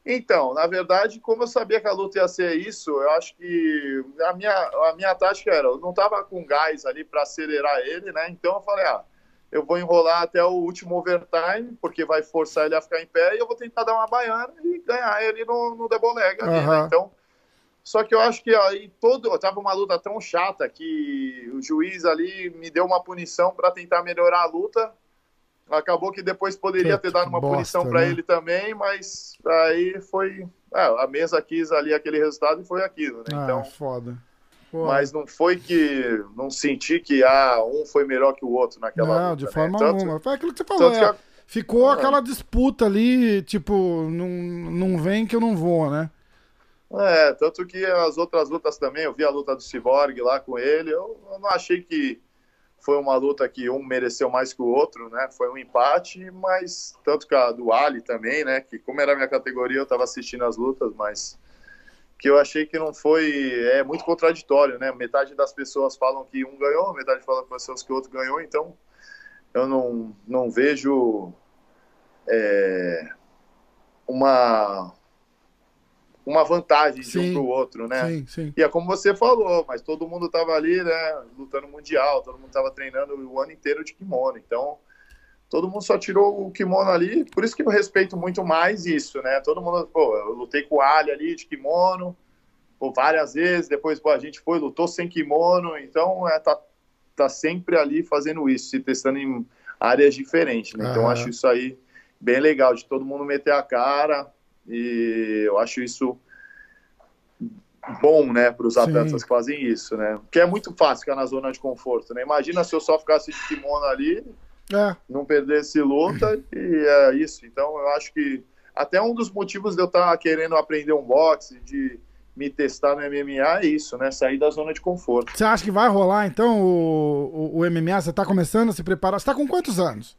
Então, na verdade, como eu sabia que a luta ia ser isso, eu acho que a minha, a minha tática era, eu não tava com gás ali para acelerar ele, né? Então eu falei, ah, eu vou enrolar até o último overtime, porque vai forçar ele a ficar em pé, e eu vou tentar dar uma baiana e ganhar ele no, no leg ali, né? Então, só que eu acho que aí todo. Tava uma luta tão chata que o juiz ali me deu uma punição para tentar melhorar a luta. Acabou que depois poderia Que ter dado uma bosta, punição para né? ele também, mas aí foi. é, a mesa quis ali aquele resultado e foi aquilo, né? Ah, Então, foda. Pô, mas não foi que. Não senti que ah, um foi melhor que o outro naquela não, luta. de né? forma Tanto- alguma. Foi aquilo que você falou. que é, Ficou Ah. aquela disputa ali, tipo, não, não vem que eu não vou, né? É, tanto que as outras lutas também, eu vi a luta do Cyborg lá com ele, eu, eu não achei que foi uma luta que um mereceu mais que o outro, né? Foi um empate, mas tanto que a do Ali também, né? Que como era a minha categoria, eu tava assistindo as lutas, mas que eu achei que não foi, é muito contraditório, né? Metade das pessoas falam que um ganhou, metade falam com pessoas que o outro ganhou, então eu não, não vejo é, uma uma vantagem de Sim. um para o outro, né? Sim, sim. E é como você falou, mas todo mundo tava ali, né, lutando mundial, todo mundo tava treinando o ano inteiro de kimono. Então, todo mundo só tirou o kimono ali, por isso que eu respeito muito mais isso, né? Todo mundo, pô, eu lutei com o Ali ali de kimono, pô, várias vezes, depois, pô, a gente foi, lutou sem kimono, então é, tá, tá sempre ali fazendo isso, se testando em áreas diferentes, né? Então, Aham. acho isso aí bem legal, de todo mundo meter a cara, e eu acho isso bom, né, para os atletas que fazem isso, né? Porque é muito fácil ficar na zona de conforto, né? Imagina se eu só ficasse de kimono ali, É, não perdesse luta (laughs) e é isso. Então eu acho que até um dos motivos de eu estar querendo aprender um boxe, de me testar no MMA é isso, né? Sair da zona de conforto. você acha que vai rolar, então, o, o, o MMA? Você tá começando a se preparar? Você tá com quantos anos?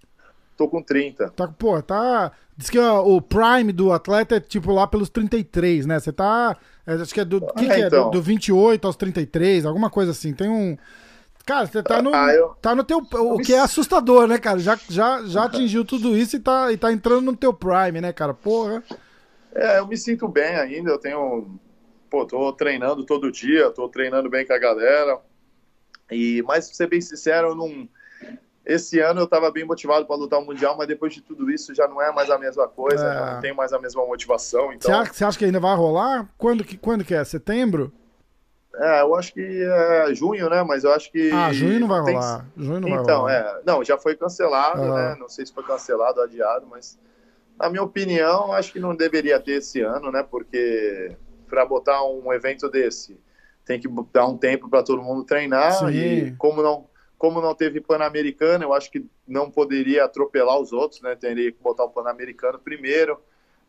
Tô com 30. Tá, pô, tá. Diz que ó, o prime do atleta é tipo lá pelos 33, né? Você tá. é, acho que é do. que, que é? então. Do, do 28 aos 33, alguma coisa assim. Tem um. Cara, você tá no. Ah, eu- Tá no teu. O que é assustador, né, cara? Já, já, já atingiu tudo isso e tá, e tá entrando no teu prime, né, cara? Porra. É, eu me sinto bem ainda, eu tenho. Pô, tô treinando todo dia, tô treinando bem com a galera. E, mas, pra ser bem sincero, eu não. Esse ano eu tava bem motivado para lutar o Mundial, mas depois de tudo isso já não é mais a mesma coisa, É. não tenho mais a mesma motivação. Você Então, acha, você acha que ainda vai rolar? Quando que, quando que é? Setembro? é, eu acho que é junho, né? Mas eu acho que. Ah, junho não vai tem- rolar. Junho não vai Então, rolar. é. Não, já foi cancelado, Aham. né? Não sei se foi cancelado ou adiado, mas na minha opinião, acho que não deveria ter esse ano, né? Porque para botar um evento desse, tem que dar um tempo para todo mundo treinar Sim. e como não como não teve Pan-Americano, eu acho que não poderia atropelar os outros, né? Teria que botar o Pan-Americano primeiro.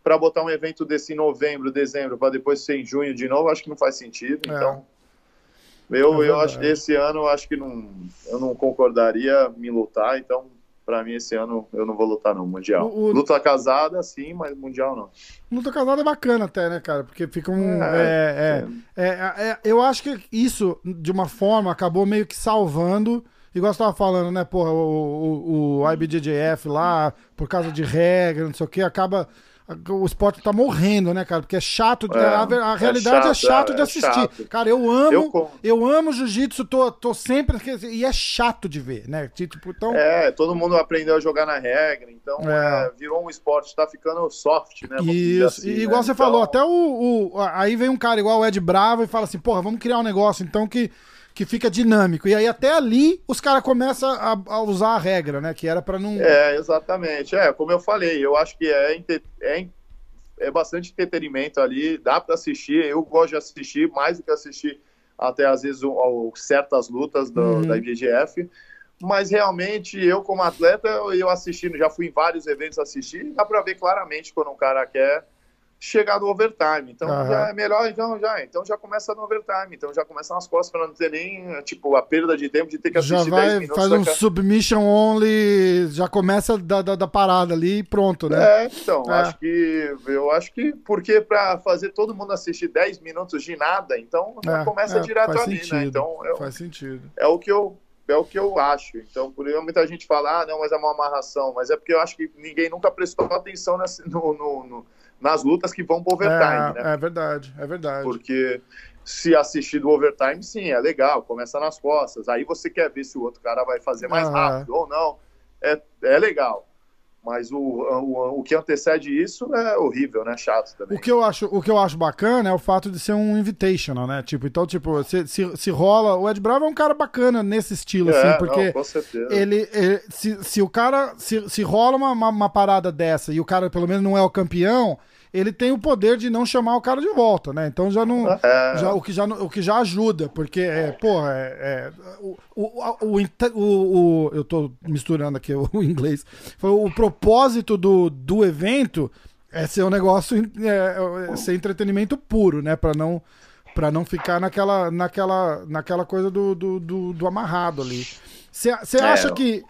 Para botar um evento desse em novembro, dezembro, para depois ser em junho de novo, acho que não faz sentido. É. Então, eu, É eu acho esse ano eu acho que não, eu não concordaria em lutar, então para mim esse ano eu não vou lutar no mundial. O- o- Luta casada, sim, mas mundial não. Luta casada é bacana até, né, cara? Porque fica um. É, É, é, é, é, eu acho que isso, de uma forma, acabou meio que salvando. Igual você tava falando, né, porra, o, o, o IBJJF lá, por causa de regra, não sei o que, acaba. O esporte tá morrendo, né, cara? Porque é chato. É, a, a é realidade é chato, chato, é, de é assistir. chato. Cara, eu amo. Eu Eu, amo jiu-jitsu, tô, tô sempre. E é chato de ver, né? Tipo, então. É, todo mundo aprendeu a jogar na regra, então É. é, virou um esporte, tá ficando soft, né? Isso, assim, e igual né? você Então, falou, até o, o- Aí vem um cara igual o Ed Bravo e fala assim, porra, vamos criar um negócio então que, que fica dinâmico. E aí até ali os caras começam a, a usar a regra, né? Que era pra não. É, exatamente. É, como eu falei, eu acho que é, é, é bastante entretenimento ali, dá para assistir. Eu gosto de assistir mais do que assistir até às vezes o- certas lutas do- Uhum. da IBGF. Mas realmente, eu como atleta, eu, eu assistindo, já fui em vários eventos assistir, dá para ver claramente quando um cara quer chegar no overtime. Então Aham. já é melhor, então já, então já começa no overtime, então já começa nas costas para não ter nem tipo a perda de tempo de ter que Já assistir 10 vai, minutos. faz um submission only, já começa da, da, da parada ali e pronto, né? É, então, É. acho que eu acho que porque para fazer todo mundo assistir 10 minutos de nada, então já É, começa é, direto ali, sentido, né? Então é, Faz sentido. é o que eu é o que eu acho. Então, por isso muita gente fala, ah, não, mas é uma amarração, mas é porque eu acho que ninguém nunca prestou atenção nessa- no- no- no- nas lutas que vão pro overtime, né? É, é verdade, é verdade. Porque se assistir do overtime, sim, é legal, começa nas costas. Aí você quer ver se o outro cara vai fazer mais Aham. rápido ou não. é, é legal. Mas o, o, o que antecede isso é horrível, né? Chato também. O que eu acho, o que eu acho bacana é o fato de ser um invitational, né? Tipo, então, tipo, se, se, se rola. O Ed Bravo é um cara bacana nesse estilo, É, assim, porque não, com certeza. ele, ele- se, se o cara. Se, se rola uma, uma, uma parada dessa e o cara pelo menos não é o campeão, ele tem o poder de não chamar o cara de volta, né? Então já não. É. Já, o, que já, o que já ajuda, porque, é, porra, é, é, o, o, o, o- Eu tô misturando aqui o, (laughs) inglês. Foi O propósito do, do evento é ser um negócio. É, é ser entretenimento puro, né? Pra não. Pra não ficar naquela, naquela, naquela coisa do, do, do, do amarrado ali. Você É, acha que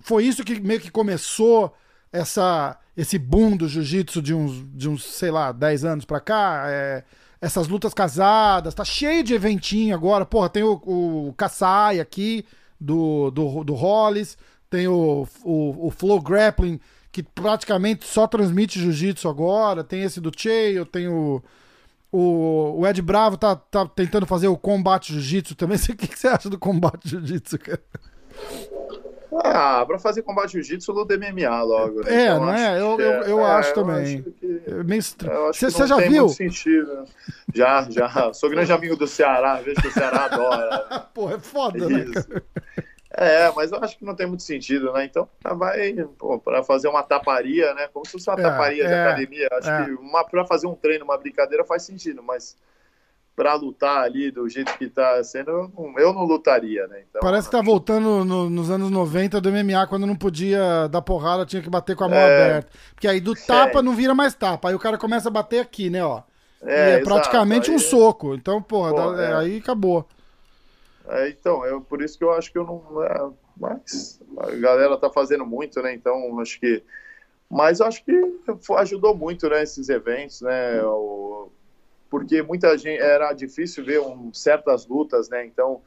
foi isso que meio que começou essa, esse boom do jiu-jitsu de uns, de uns, sei lá, 10 anos pra cá? É, essas lutas casadas, tá cheio de eventinho agora. Porra, tem o, o Kasai aqui, do, do, do Hollis, tem o, o, o Flow Grappling, que praticamente só transmite jiu-jitsu agora, tem esse do Cheio, tem o. O, o Ed Bravo tá, tá tentando fazer o combate jiu-jitsu também. (laughs) O que, que você acha do combate jiu-jitsu, cara? Ah, pra fazer combate jiu-jitsu, luta MMA logo. né? É, Então, não é? Eu- eu- eu também. acho É acho Você já tem viu? muito sentido. Já, já. Sou grande amigo do Ceará, vejo que o Ceará adora. (laughs) Pô, é foda, né? Isso. É, mas eu acho que não tem muito sentido, né? Então, vai, pô, pra fazer uma taparia, né? Como se fosse uma É, taparia de é, academia. Acho é. que uma, pra fazer um treino, uma brincadeira faz sentido, mas pra lutar ali do jeito que tá sendo, eu não, eu não lutaria, né? Então, Parece que tá voltando no- nos anos 90 do MMA, quando não podia dar porrada, tinha que bater com a mão É. aberta. Porque aí do tapa É. não vira mais tapa. Aí o cara começa a bater aqui, né, ó. É, e é praticamente um aí- soco. Então, porra, Pô, dá- é, é. aí acabou. É, então, eu, por isso que eu acho que eu não. é, mas a galera tá fazendo muito, né? Então, acho que. Mas acho que ajudou muito, né? Esses eventos, né? O- porque muita gente. Era difícil ver um, certas lutas, né? Então,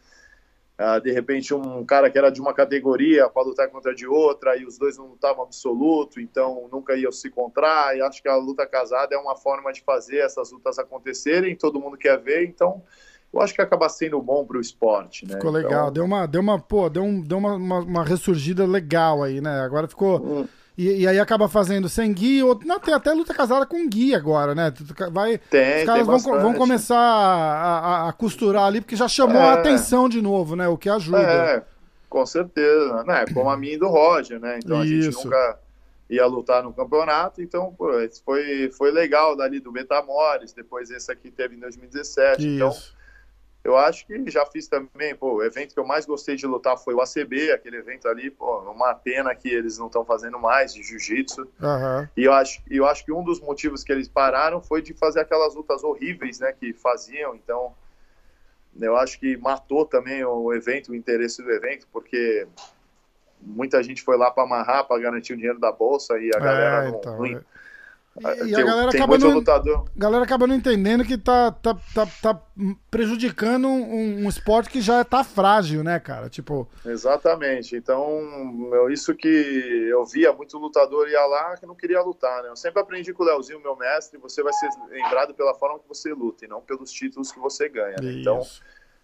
ah, de repente, um cara que era de uma categoria para lutar contra de outra, e os dois não lutavam absoluto, então nunca iam se encontrar. E acho que a luta casada é uma forma de fazer essas lutas acontecerem, todo mundo quer ver, então eu acho que acaba sendo bom para o esporte, né? Ficou Então, legal. Deu uma, deu uma, pô, deu, um, deu uma, uma, uma ressurgida legal aí, né? Agora ficou. hum, E, e aí acaba fazendo sem guia. Ou, não, tem até luta casada com guia agora, né? Vai, Tem, os caras vão, vão começar a, a- a costurar ali, porque já chamou a É. atenção de novo, né? O que ajuda. É, com certeza, né? Como a minha e do Roger, né? Então a gente Isso. nunca ia lutar no campeonato, então pô, foi, foi legal dali do Betamores, depois esse aqui teve em 2017, então Isso. Eu acho que já fiz também, pô, o evento que eu mais gostei de lutar foi o ACB, aquele evento ali, pô, uma pena que eles não estão fazendo mais de jiu-jitsu, Aham. e eu acho, eu acho que um dos motivos que eles pararam foi de fazer aquelas lutas horríveis, né, que faziam. Então, eu acho que matou também o evento, o interesse do evento, porque muita gente foi lá para amarrar, para garantir o dinheiro da bolsa e a galera É, não. então, não- é. E, e tem, a galera tem acaba muito não, lutador. galera acaba não entendendo que tá, tá, tá, tá prejudicando um, um esporte que já tá frágil, né, cara? Tipo, Exatamente. Então, meu, isso que eu via muito lutador ia lá que não queria lutar, né? Eu sempre aprendi com o Leozinho, meu mestre, você vai ser lembrado pela forma que você luta e não pelos títulos que você ganha. né? Então, isso.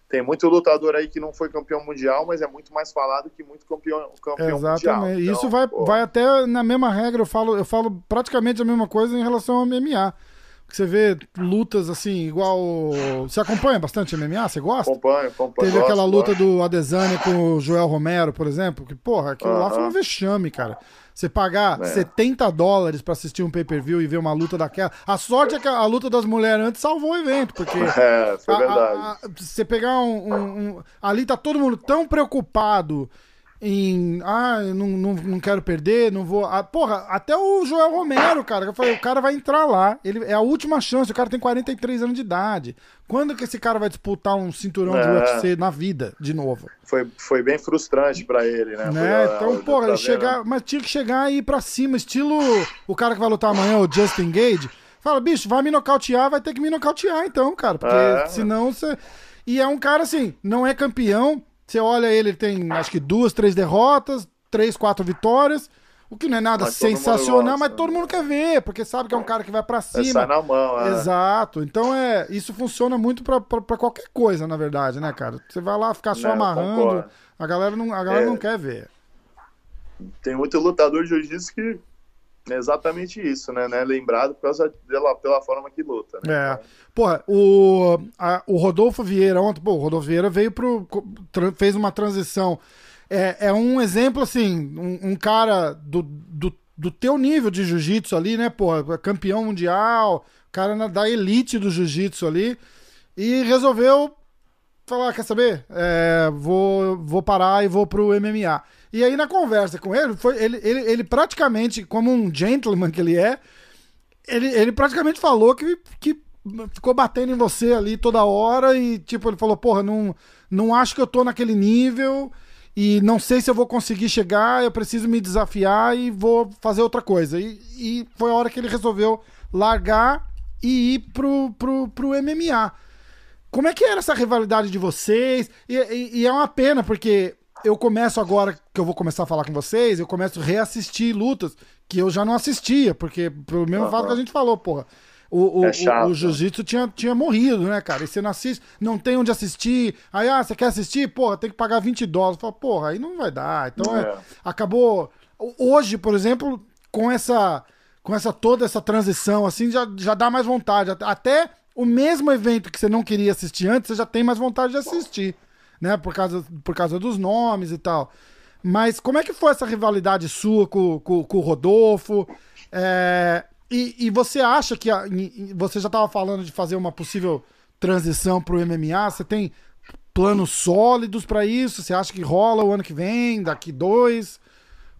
Tem muito lutador aí que não foi campeão mundial, mas é muito mais falado que muito campeão, campeão mundial. Exatamente. Então, Isso vai, pô, vai até na mesma regra, eu falo, eu falo praticamente a mesma coisa em relação ao MMA. Porque você vê lutas assim, igual. Você acompanha bastante MMA? Você gosta? Acompanho, acompanho. Teve aquela luta do Adesanya com o Joel Romero, por exemplo, que, porra, aquilo lá foi um vexame, cara. Você pagar É. 70 dólares pra assistir um pay-per-view e ver uma luta daquela. A sorte é que a luta das mulheres antes salvou o evento, porque. (laughs) É, foi a- verdade. a- a- você pegar um, um- um- Ali tá todo mundo tão preocupado em. Ah, eu não, não, não quero perder, não vou. Ah, porra, até o Joel Romero, cara, que eu falei, o cara vai entrar lá. Ele, é a última chance, o cara tem 43 anos de idade. Quando que esse cara vai disputar um cinturão de É. UFC na vida, de novo? Foi, foi bem frustrante pra ele, né? Né? a- Então, a- porra, ele chegar. vendo? Mas tinha que chegar e ir pra cima, estilo o cara que vai lutar amanhã, o Justin Gage. Fala, bicho, vai me nocautear, vai ter que me nocautear então, cara. Porque É. senão você. E é um cara assim, não é campeão. Você olha ele, ele tem acho que duas, três derrotas, três, quatro vitórias. O que não é nada Mas sensacional, mas todo né? mundo quer ver, porque sabe que é um cara que vai pra É, cima. sai na mão, é. Exato. Então é, isso funciona muito pra qualquer coisa, na verdade, né, cara? Você vai lá ficar só Não, amarrando, a galera não, a galera É. não quer ver. tem muito lutador de jiu-jitsu que é exatamente isso, né? né? Lembrado por causa dela, pela forma que luta, né? É. Porra, o, a, o Rodolfo Vieira ontem, pô, o Rodolfo Vieira veio pro. fez uma transição. É, é um exemplo, assim, um, um cara do, do, do, teu nível de jiu-jitsu ali, né, pô? Campeão mundial, cara da elite do jiu-jitsu ali. E resolveu falar, quer saber? É, vou, vou parar e vou pro MMA. E aí, na conversa com ele, foi, ele, ele, ele praticamente, como um gentleman que ele é, ele, ele praticamente falou que, que ficou batendo em você ali toda hora e, tipo, ele falou, porra, não, não acho que eu tô naquele nível e não sei se eu vou conseguir chegar, eu preciso me desafiar e vou fazer outra coisa. E, e foi a hora que ele resolveu largar e ir pro, pro, pro MMA. Como é que era essa rivalidade de vocês? E, e, e, é uma pena, porque eu começo agora, que eu vou começar a falar com vocês, eu começo a reassistir lutas que eu já não assistia, porque pelo mesmo uhum. fato que a gente falou, porra. O, o, é o, o jiu-jitsu tinha, tinha morrido, né, cara? E você não assiste, não tem onde assistir. Aí, ah, você quer assistir? Porra, tem que pagar 20 dólares. Fala, porra, aí não vai dar. Então, é. É, acabou. Hoje, por exemplo, com essa com essa toda essa transição, assim, já, já dá mais vontade. Até o mesmo evento que você não queria assistir antes, você já tem mais vontade de assistir, né? Por causa, por causa dos nomes e tal. Mas como é que foi essa rivalidade sua com, com, com o Rodolfo? É, e, e, você acha que. A, você já estava falando de fazer uma possível transição para o MMA? Você tem planos sólidos para isso? Você acha que rola o ano que vem, daqui dois?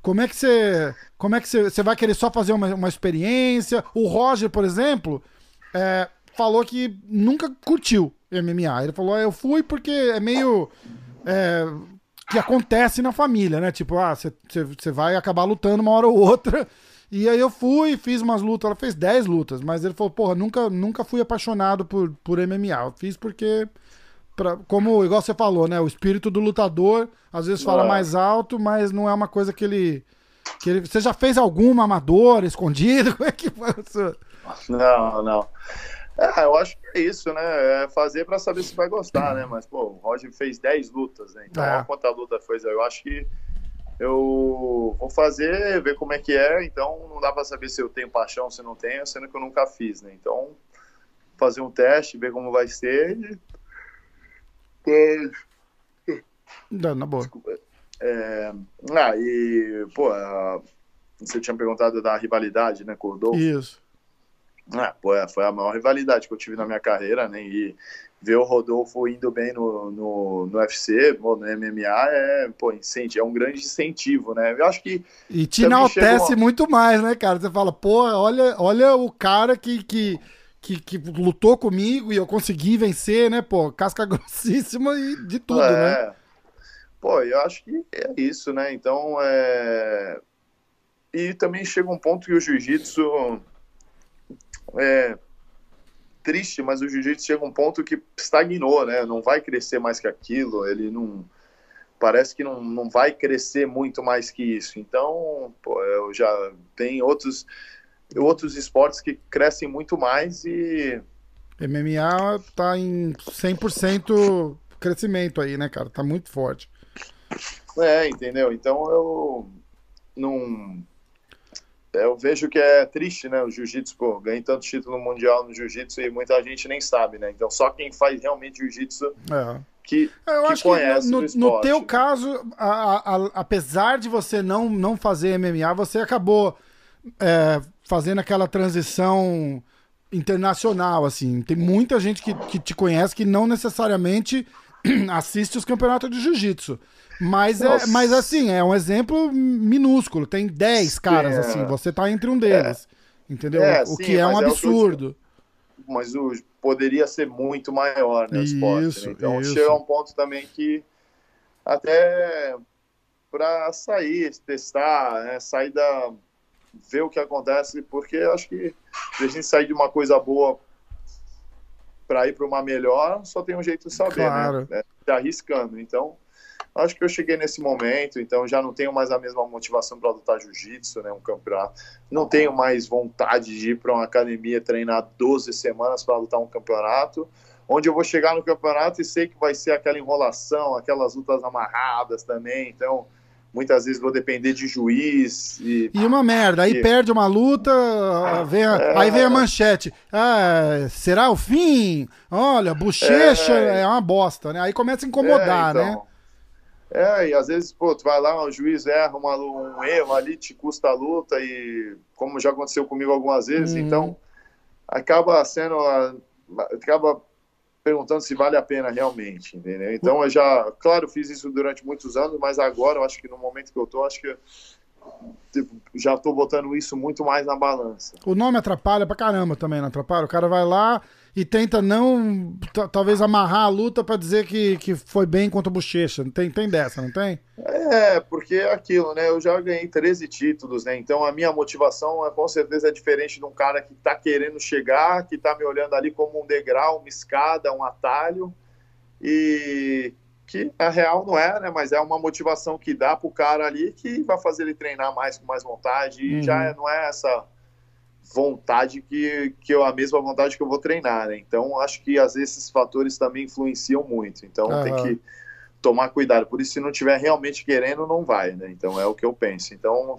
Como é que você. Como é que você, você vai querer só fazer uma, uma experiência? O Roger, por exemplo, é, falou que nunca curtiu MMA. Ele falou, ah, eu fui porque é meio. É, que acontece na família, né? Tipo, ah, você vai acabar lutando uma hora ou outra. E aí eu fui, fiz umas lutas, ela fez 10 lutas, mas ele falou, porra, nunca, nunca fui apaixonado por, por MMA. Eu fiz porque, pra, como igual você falou, né? O espírito do lutador às vezes fala mais alto, mas não é uma coisa que ele. Que ele você já fez alguma amadora, escondido? (laughs) Como é que foi? Não, não. É, eu acho que é isso, né? É fazer para saber se vai gostar, né? Mas, pô, o Roger fez 10 lutas, né? Então, é. quanta luta foi, eu acho que eu vou fazer, ver como é que é. Então, não dá para saber se eu tenho paixão, se não tenho, sendo que eu nunca fiz, né? Então, fazer um teste, ver como vai ser e. Não, na boa. Desculpa. É... Ah, e, pô, você tinha perguntado da rivalidade, né, Rodolfo? Isso. Ah, pô, é, foi a maior rivalidade que eu tive na minha carreira, né? E ver o Rodolfo indo bem no, no, no UFC, no MMA, é, pô, é um grande incentivo, né? Eu acho que. E te enaltece uma... muito mais, né, cara? Você fala, pô, olha, olha o cara que, que, que, que, lutou comigo e eu consegui vencer, né? Pô, casca (laughs) grossíssima e de tudo, é... né? Pô, eu acho que é isso, né? Então, é. E também chega um ponto que o jiu-jitsu é, triste, mas o jiu-jitsu chega um ponto que estagnou, né? Não vai crescer mais que aquilo, ele não parece que não, não vai crescer muito mais que isso. Então, pô, eu já tem outros outros esportes que crescem muito mais e MMA tá em 100% crescimento aí, né, cara? Tá muito forte. É, entendeu? Então eu não eu vejo que é triste, né? O jiu-jitsu, pô, ganhei tanto título mundial no jiu-jitsu e muita gente nem sabe, né? Então só quem faz realmente jiu-jitsu é. que, eu que acho conhece que no, no, no teu caso, a, a, a, apesar de você não, não fazer MMA, você acabou é, fazendo aquela transição internacional, assim. Tem muita gente que, que te conhece que não necessariamente (clears throat) assiste os campeonatos de jiu-jitsu. Mas, é, mas assim, é um exemplo minúsculo. Tem 10 caras, é. assim, você tá entre um deles. É. Entendeu? É, o sim, que é um absurdo. É mas o, poderia ser muito maior, né, o esporte. Né? Então isso. chega um ponto também que até para sair, testar, né, sair da. ver o que acontece, porque acho que a gente sair de uma coisa boa para ir para uma melhor, só tem um jeito de saber, né? claro. né? É, tá arriscando. Então, Acho que eu cheguei nesse momento, então já não tenho mais a mesma motivação para lutar jiu-jitsu, né, um campeonato. Não tenho mais vontade de ir para uma academia treinar 12 semanas para lutar um campeonato, onde eu vou chegar no campeonato e sei que vai ser aquela enrolação, aquelas lutas amarradas também. Então, muitas vezes vou depender de juiz. E, e uma merda, aí e... perde uma luta, vem a, é... aí vem a manchete. Ah, será o fim? Olha, bochecha é, é uma bosta, né? Aí começa a incomodar, é, então... né? É, e às vezes, pô, tu vai lá, o juiz erra uma, um erro ali, te custa a luta, e como já aconteceu comigo algumas vezes, hum. então acaba sendo. acaba perguntando se vale a pena realmente, entendeu? Então eu já, claro, fiz isso durante muitos anos, mas agora eu acho que no momento que eu tô, acho que tipo, já estou botando isso muito mais na balança. O nome atrapalha pra caramba também, não atrapalha? O cara vai lá e tenta não, talvez amarrar a luta para dizer que, que foi bem contra o Bochecha. Tem, tem dessa, não tem? É, porque é aquilo, né? Eu já ganhei 13 títulos, né? Então a minha motivação é, com certeza é diferente de um cara que tá querendo chegar, que tá me olhando ali como um degrau, uma escada, um atalho. E que a real não é, né? Mas é uma motivação que dá pro cara ali que vai fazer ele treinar mais com mais vontade. E uhum. já é, não é essa vontade que, que eu, a mesma vontade que eu vou treinar, né? Então, acho que às vezes esses fatores também influenciam muito. Então, tem que tomar cuidado. Por isso, se não tiver realmente querendo, não vai, né? Então, é o que eu penso. Então,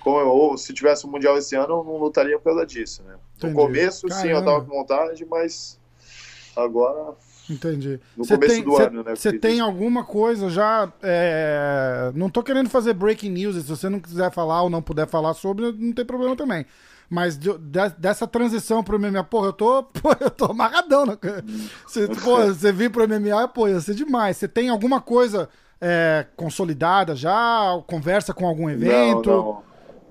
como eu, se tivesse o um Mundial esse ano, eu não lutaria por causa disso, né? Entendi. No começo, Caramba. sim, eu tava com vontade, mas agora... Entendi. No cê começo tem, do cê, ano, né? Você tem alguma coisa já. É... Não tô querendo fazer breaking news, se você não quiser falar ou não puder falar sobre, não tem problema também. Mas de, de, dessa transição pro MMA, porra, eu tô, (laughs) porra, eu tô amarradão. Né? Você, porra, (laughs) você vir pro MMA, pô, ia ser demais. Você tem alguma coisa é, consolidada já? Conversa com algum evento? Não,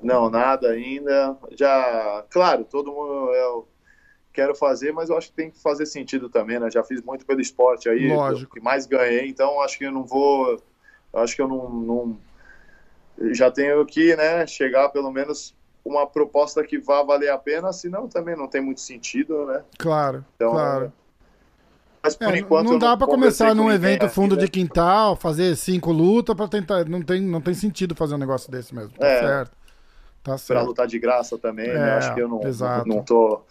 não, não, nada ainda. Já, claro, todo mundo. Eu quero fazer, mas eu acho que tem que fazer sentido também, né? Já fiz muito pelo esporte aí, Lógico. que mais ganhei, então acho que eu não vou. Acho que eu não, não já tenho que né, chegar pelo menos uma proposta que vá valer a pena, senão também não tem muito sentido, né? Claro, então, claro. Mas por é, enquanto não dá para começar num evento fundo de quintal, fazer cinco lutas para tentar, não tem, não tem sentido fazer um negócio desse mesmo. Tá é, certo. Tá certo. Para lutar de graça também, né? é, né? Acho que eu não, exato. não tô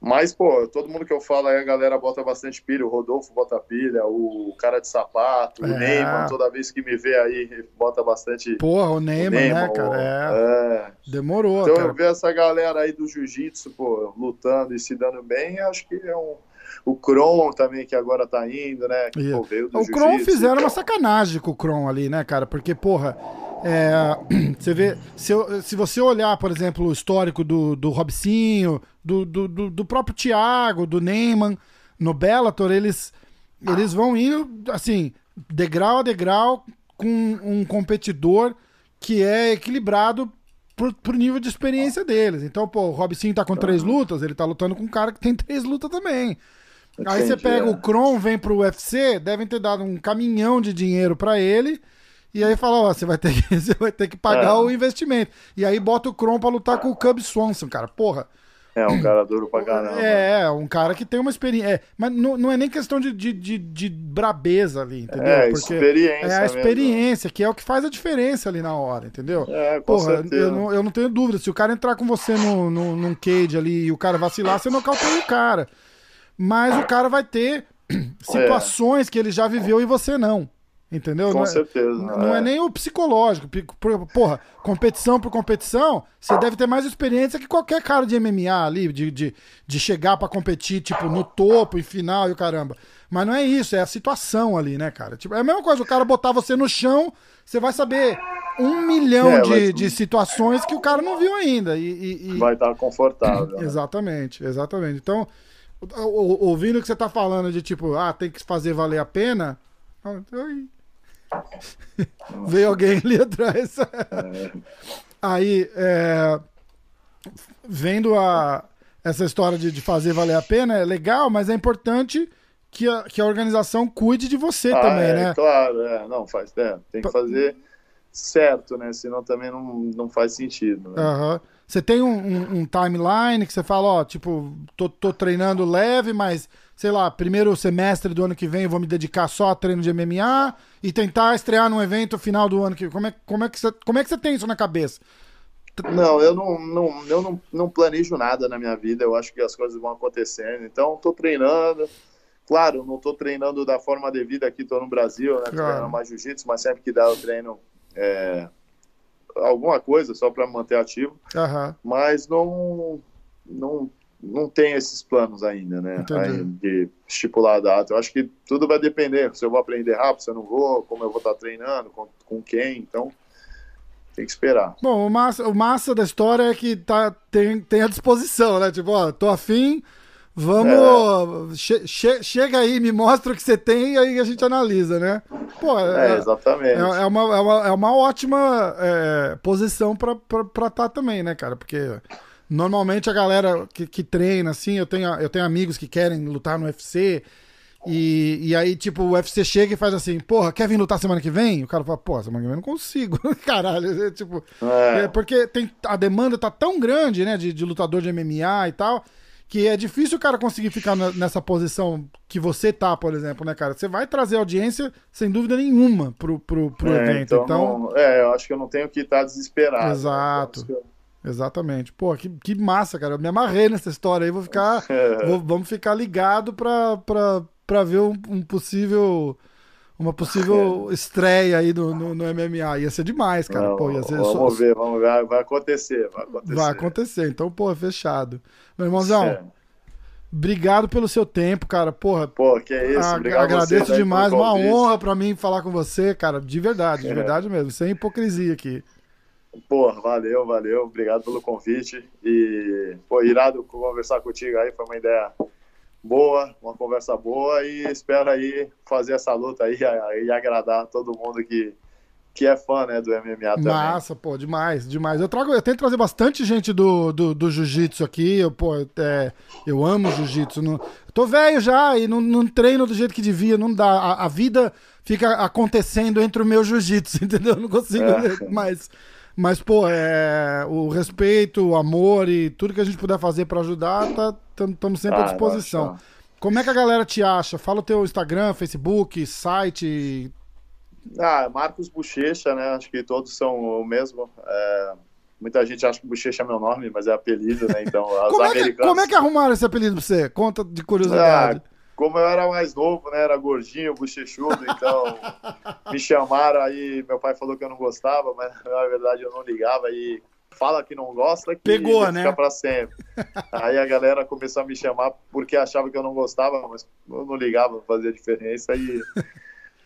mas, pô, todo mundo que eu falo aí, a galera bota bastante pilha. O Rodolfo bota pilha, o cara de sapato, é. o Neymar, toda vez que me vê aí, bota bastante. Porra, o Neymar, o Neymar né, cara? É. é. Demorou. Então cara. eu ver essa galera aí do jiu-jitsu, pô, lutando e se dando bem, acho que é um. O Kron também, que agora tá indo, né? Que, pô, o Kron fizeram então... uma sacanagem com o Kron ali, né, cara? Porque, porra, é, (clears throat) você vê, se, se você olhar, por exemplo, o histórico do, do Robsinho, do, do, do, próprio Thiago, do Neyman, no Bellator, eles, eles vão indo, assim, degrau a degrau, com um competidor que é equilibrado pro, pro nível de experiência deles. Então, pô, o Robsinho tá com três lutas, ele tá lutando com um cara que tem (laughs) três lutas também. Aí você pega é. o Kron, vem pro UFC, devem ter dado um caminhão de dinheiro para ele e aí fala, ó, você vai ter que, (laughs) você vai ter que pagar é. o investimento. E aí bota o Kron pra lutar com o Cub Swanson, cara. Porra. É, um cara duro pra caramba. É, um cara que tem uma experiência. É, mas não, não é nem questão de, de, de, de brabeza ali, entendeu? É, Porque experiência. É a experiência, mesmo. que é o que faz a diferença ali na hora, entendeu? É, com Porra, certeza. Eu não, eu não tenho dúvida. Se o cara entrar com você no, no, num cage ali e o cara vacilar, você nocauteia o cara. Mas o cara vai ter (clears throat) situações que ele já viveu e você não. Entendeu? Com não é, certeza. Não é. é. nem o psicológico. Porra, competição por competição, você deve ter mais experiência que qualquer cara de MMA ali, de, de, de chegar para competir, tipo, no topo, em final e o caramba. Mas não é isso, é a situação ali, né, cara? Tipo, é a mesma coisa, o cara botar você no chão, você vai saber um milhão é, de, de situações que o cara não viu ainda. E, e, e... Vai estar confortável. (clears throat) Né? Exatamente, exatamente. Então, ouvindo o que você tá falando de tipo, ah, tem que fazer valer a pena. (laughs) Veio alguém ali atrás. (laughs) Aí, é, vendo a, essa história de, de, fazer valer a pena, é legal, mas é importante que a, que a organização cuide de você ah, também, é, né? Claro, é, não, faz, é, tem que fazer certo, né? Senão também não, não faz sentido. Né? Uhum. Você tem um, um, um, timeline que você fala, ó, tipo, tô, tô treinando leve, mas sei lá, primeiro semestre do ano que vem eu vou me dedicar só a treino de MMA e tentar estrear num evento final do ano que como é, como é que você como é que você tem isso na cabeça? Não, eu não, não eu não, não planejo nada na minha vida. Eu acho que as coisas vão acontecendo. Então, estou treinando. Claro, não estou treinando da forma devida aqui, estou no Brasil, né? Claro. Treinando mais jiu-jitsu, mas sempre que dá eu treino é, alguma coisa só para manter ativo, Aham. mas não, não, não tem esses planos ainda, né? Aí, de estipular a data. Eu acho que tudo vai depender. Se eu vou aprender rápido, se eu não vou, como eu vou estar treinando, com, com quem. Então, tem que esperar. Bom, o massa, o massa da história é que tá, tem, tem a disposição, né? Tipo, ó, tô afim, vamos. che- che- chega aí, me mostra o que você tem e aí a gente analisa, né? Pô, É, é, exatamente. é, é uma, é, uma, é uma ótima é, posição pra estar também, né, cara? Porque normalmente a galera que, que treina, assim, eu tenho, eu tenho amigos que querem lutar no UFC. E, e aí, tipo, o UFC chega e faz assim, porra, quer vir lutar semana que vem? O cara fala, pô, semana que vem eu não consigo. (laughs) Caralho, é, tipo, É. é, porque tem, a demanda tá tão grande, né, de, de lutador de MMA e tal, que é difícil o cara conseguir ficar na- nessa posição que você tá, por exemplo, né, cara? Você vai trazer audiência, sem dúvida nenhuma, pro, pro, pro É, evento. Então, não- é, eu acho que eu não tenho que estar desesperado. Exato. Então, exatamente. Pô, que, que massa, cara. Eu me amarrei nessa história aí, vou ficar. (laughs) Vou- vamos ficar ligado pra, pra, pra ver um, um possível. Uma possível (laughs) estreia aí no, no, no MMA. Ia ser demais, cara. Não, Pô, ia ser vamos só- ver, vamos ver. Vai acontecer, vai acontecer. Vai acontecer. Então, pô, fechado. Meu irmãozão, É. obrigado pelo seu tempo, cara. Porra, Pô, que é isso. a- Obrigado agradeço demais. Uma honra pra mim falar com você, cara. De verdade, de É. verdade mesmo. Sem hipocrisia aqui. Pô, valeu, valeu. Obrigado pelo convite. E, pô, irado conversar contigo aí. Foi uma ideia boa, uma conversa boa. E espero aí fazer essa luta aí (laughs) e agradar todo mundo que, que é fã, né, do MMA também. Massa, pô, demais, demais. Eu trago, eu tento trazer bastante gente do, do, do jiu-jitsu aqui. Eu, pô, é, eu amo jiu-jitsu. não- Tô velho já e não, não treino do jeito que devia, não dá. A, a vida fica acontecendo entre o meu jiu-jitsu, (laughs) entendeu? Eu não consigo É. mais. Mas, pô, é, o respeito, o amor e tudo que a gente puder fazer pra ajudar, estamos sempre à Ah, disposição. nossa. Como é que a galera te acha? Fala o teu Instagram, Facebook, site. Ah, Marcos Bochecha, né? Acho que todos são o mesmo. É, muita gente acha que Bochecha é meu nome, mas é apelido, né? Então, (laughs) os Como é, que, como é que arrumaram esse apelido pra você? Conta de curiosidade. Ah, como eu era mais novo, né? Era gordinho, bochechudo, então (laughs) me chamaram aí. Meu pai falou que eu não gostava, mas na verdade eu não ligava e fala que não gosta que Pegou, fica né? pra sempre. Aí a galera começou a me chamar porque achava que eu não gostava, mas eu não ligava, não fazia diferença e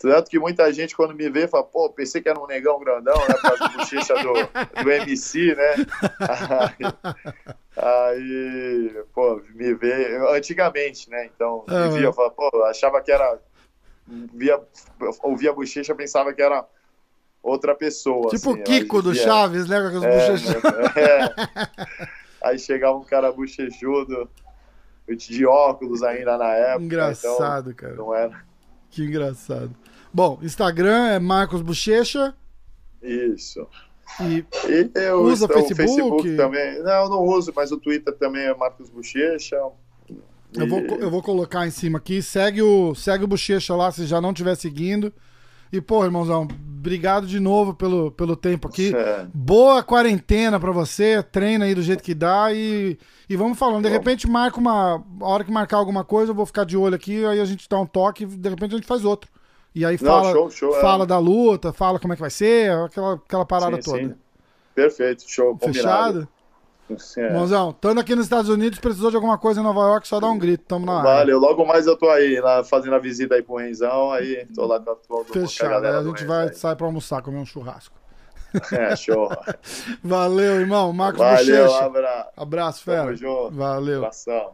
tanto que muita gente quando me vê fala, pô, pensei que era um negão grandão, né, por causa da bochecha do, do MC, né? (laughs) Aí, pô, me vê antigamente, né? Então, me Aham. via, eu falava, pô, achava que era via, ouvia a bochecha, pensava que era outra pessoa. tipo assim, o Kiko do via- Chaves, né? Com é, é. (laughs) Aí chegava um cara bochechudo, de óculos ainda na época. Engraçado, cara. Então, não era Que engraçado. Bom, Instagram é Marcos Bochecha isso. E E eu Usa o Facebook? também. Não, eu não uso, mas o Twitter também é Marcos Bochecha. eu vou, E- eu vou colocar em cima aqui. Segue o, segue o Bochecha lá se já não estiver seguindo. E, pô, irmãozão, obrigado de novo pelo, pelo tempo aqui. É. Boa quarentena pra você, treina aí do jeito que dá e, e vamos falando. De Bom. repente marca uma. A hora que marcar alguma coisa, eu vou ficar de olho aqui, aí a gente dá um toque e de repente a gente faz outro. E aí Não, fala, show, show, é. fala da luta, fala como é que vai ser, aquela, aquela parada Sim, toda. sim. Perfeito, show. Fechado? É. Irmãozão, estando aqui nos Estados Unidos, precisou de alguma coisa em Nova York, só dá um grito, tamo na área. Valeu, logo mais eu tô aí, lá, fazendo a visita aí pro Renzão, aí tô lá com a, com a Fechado, galera a do gente vai sair pra almoçar, comer um churrasco. É, show. (laughs) Valeu, irmão. Marcos Valeu, Bochecha. abra... Abraço, Tamo fera. junto. Valeu. Abração.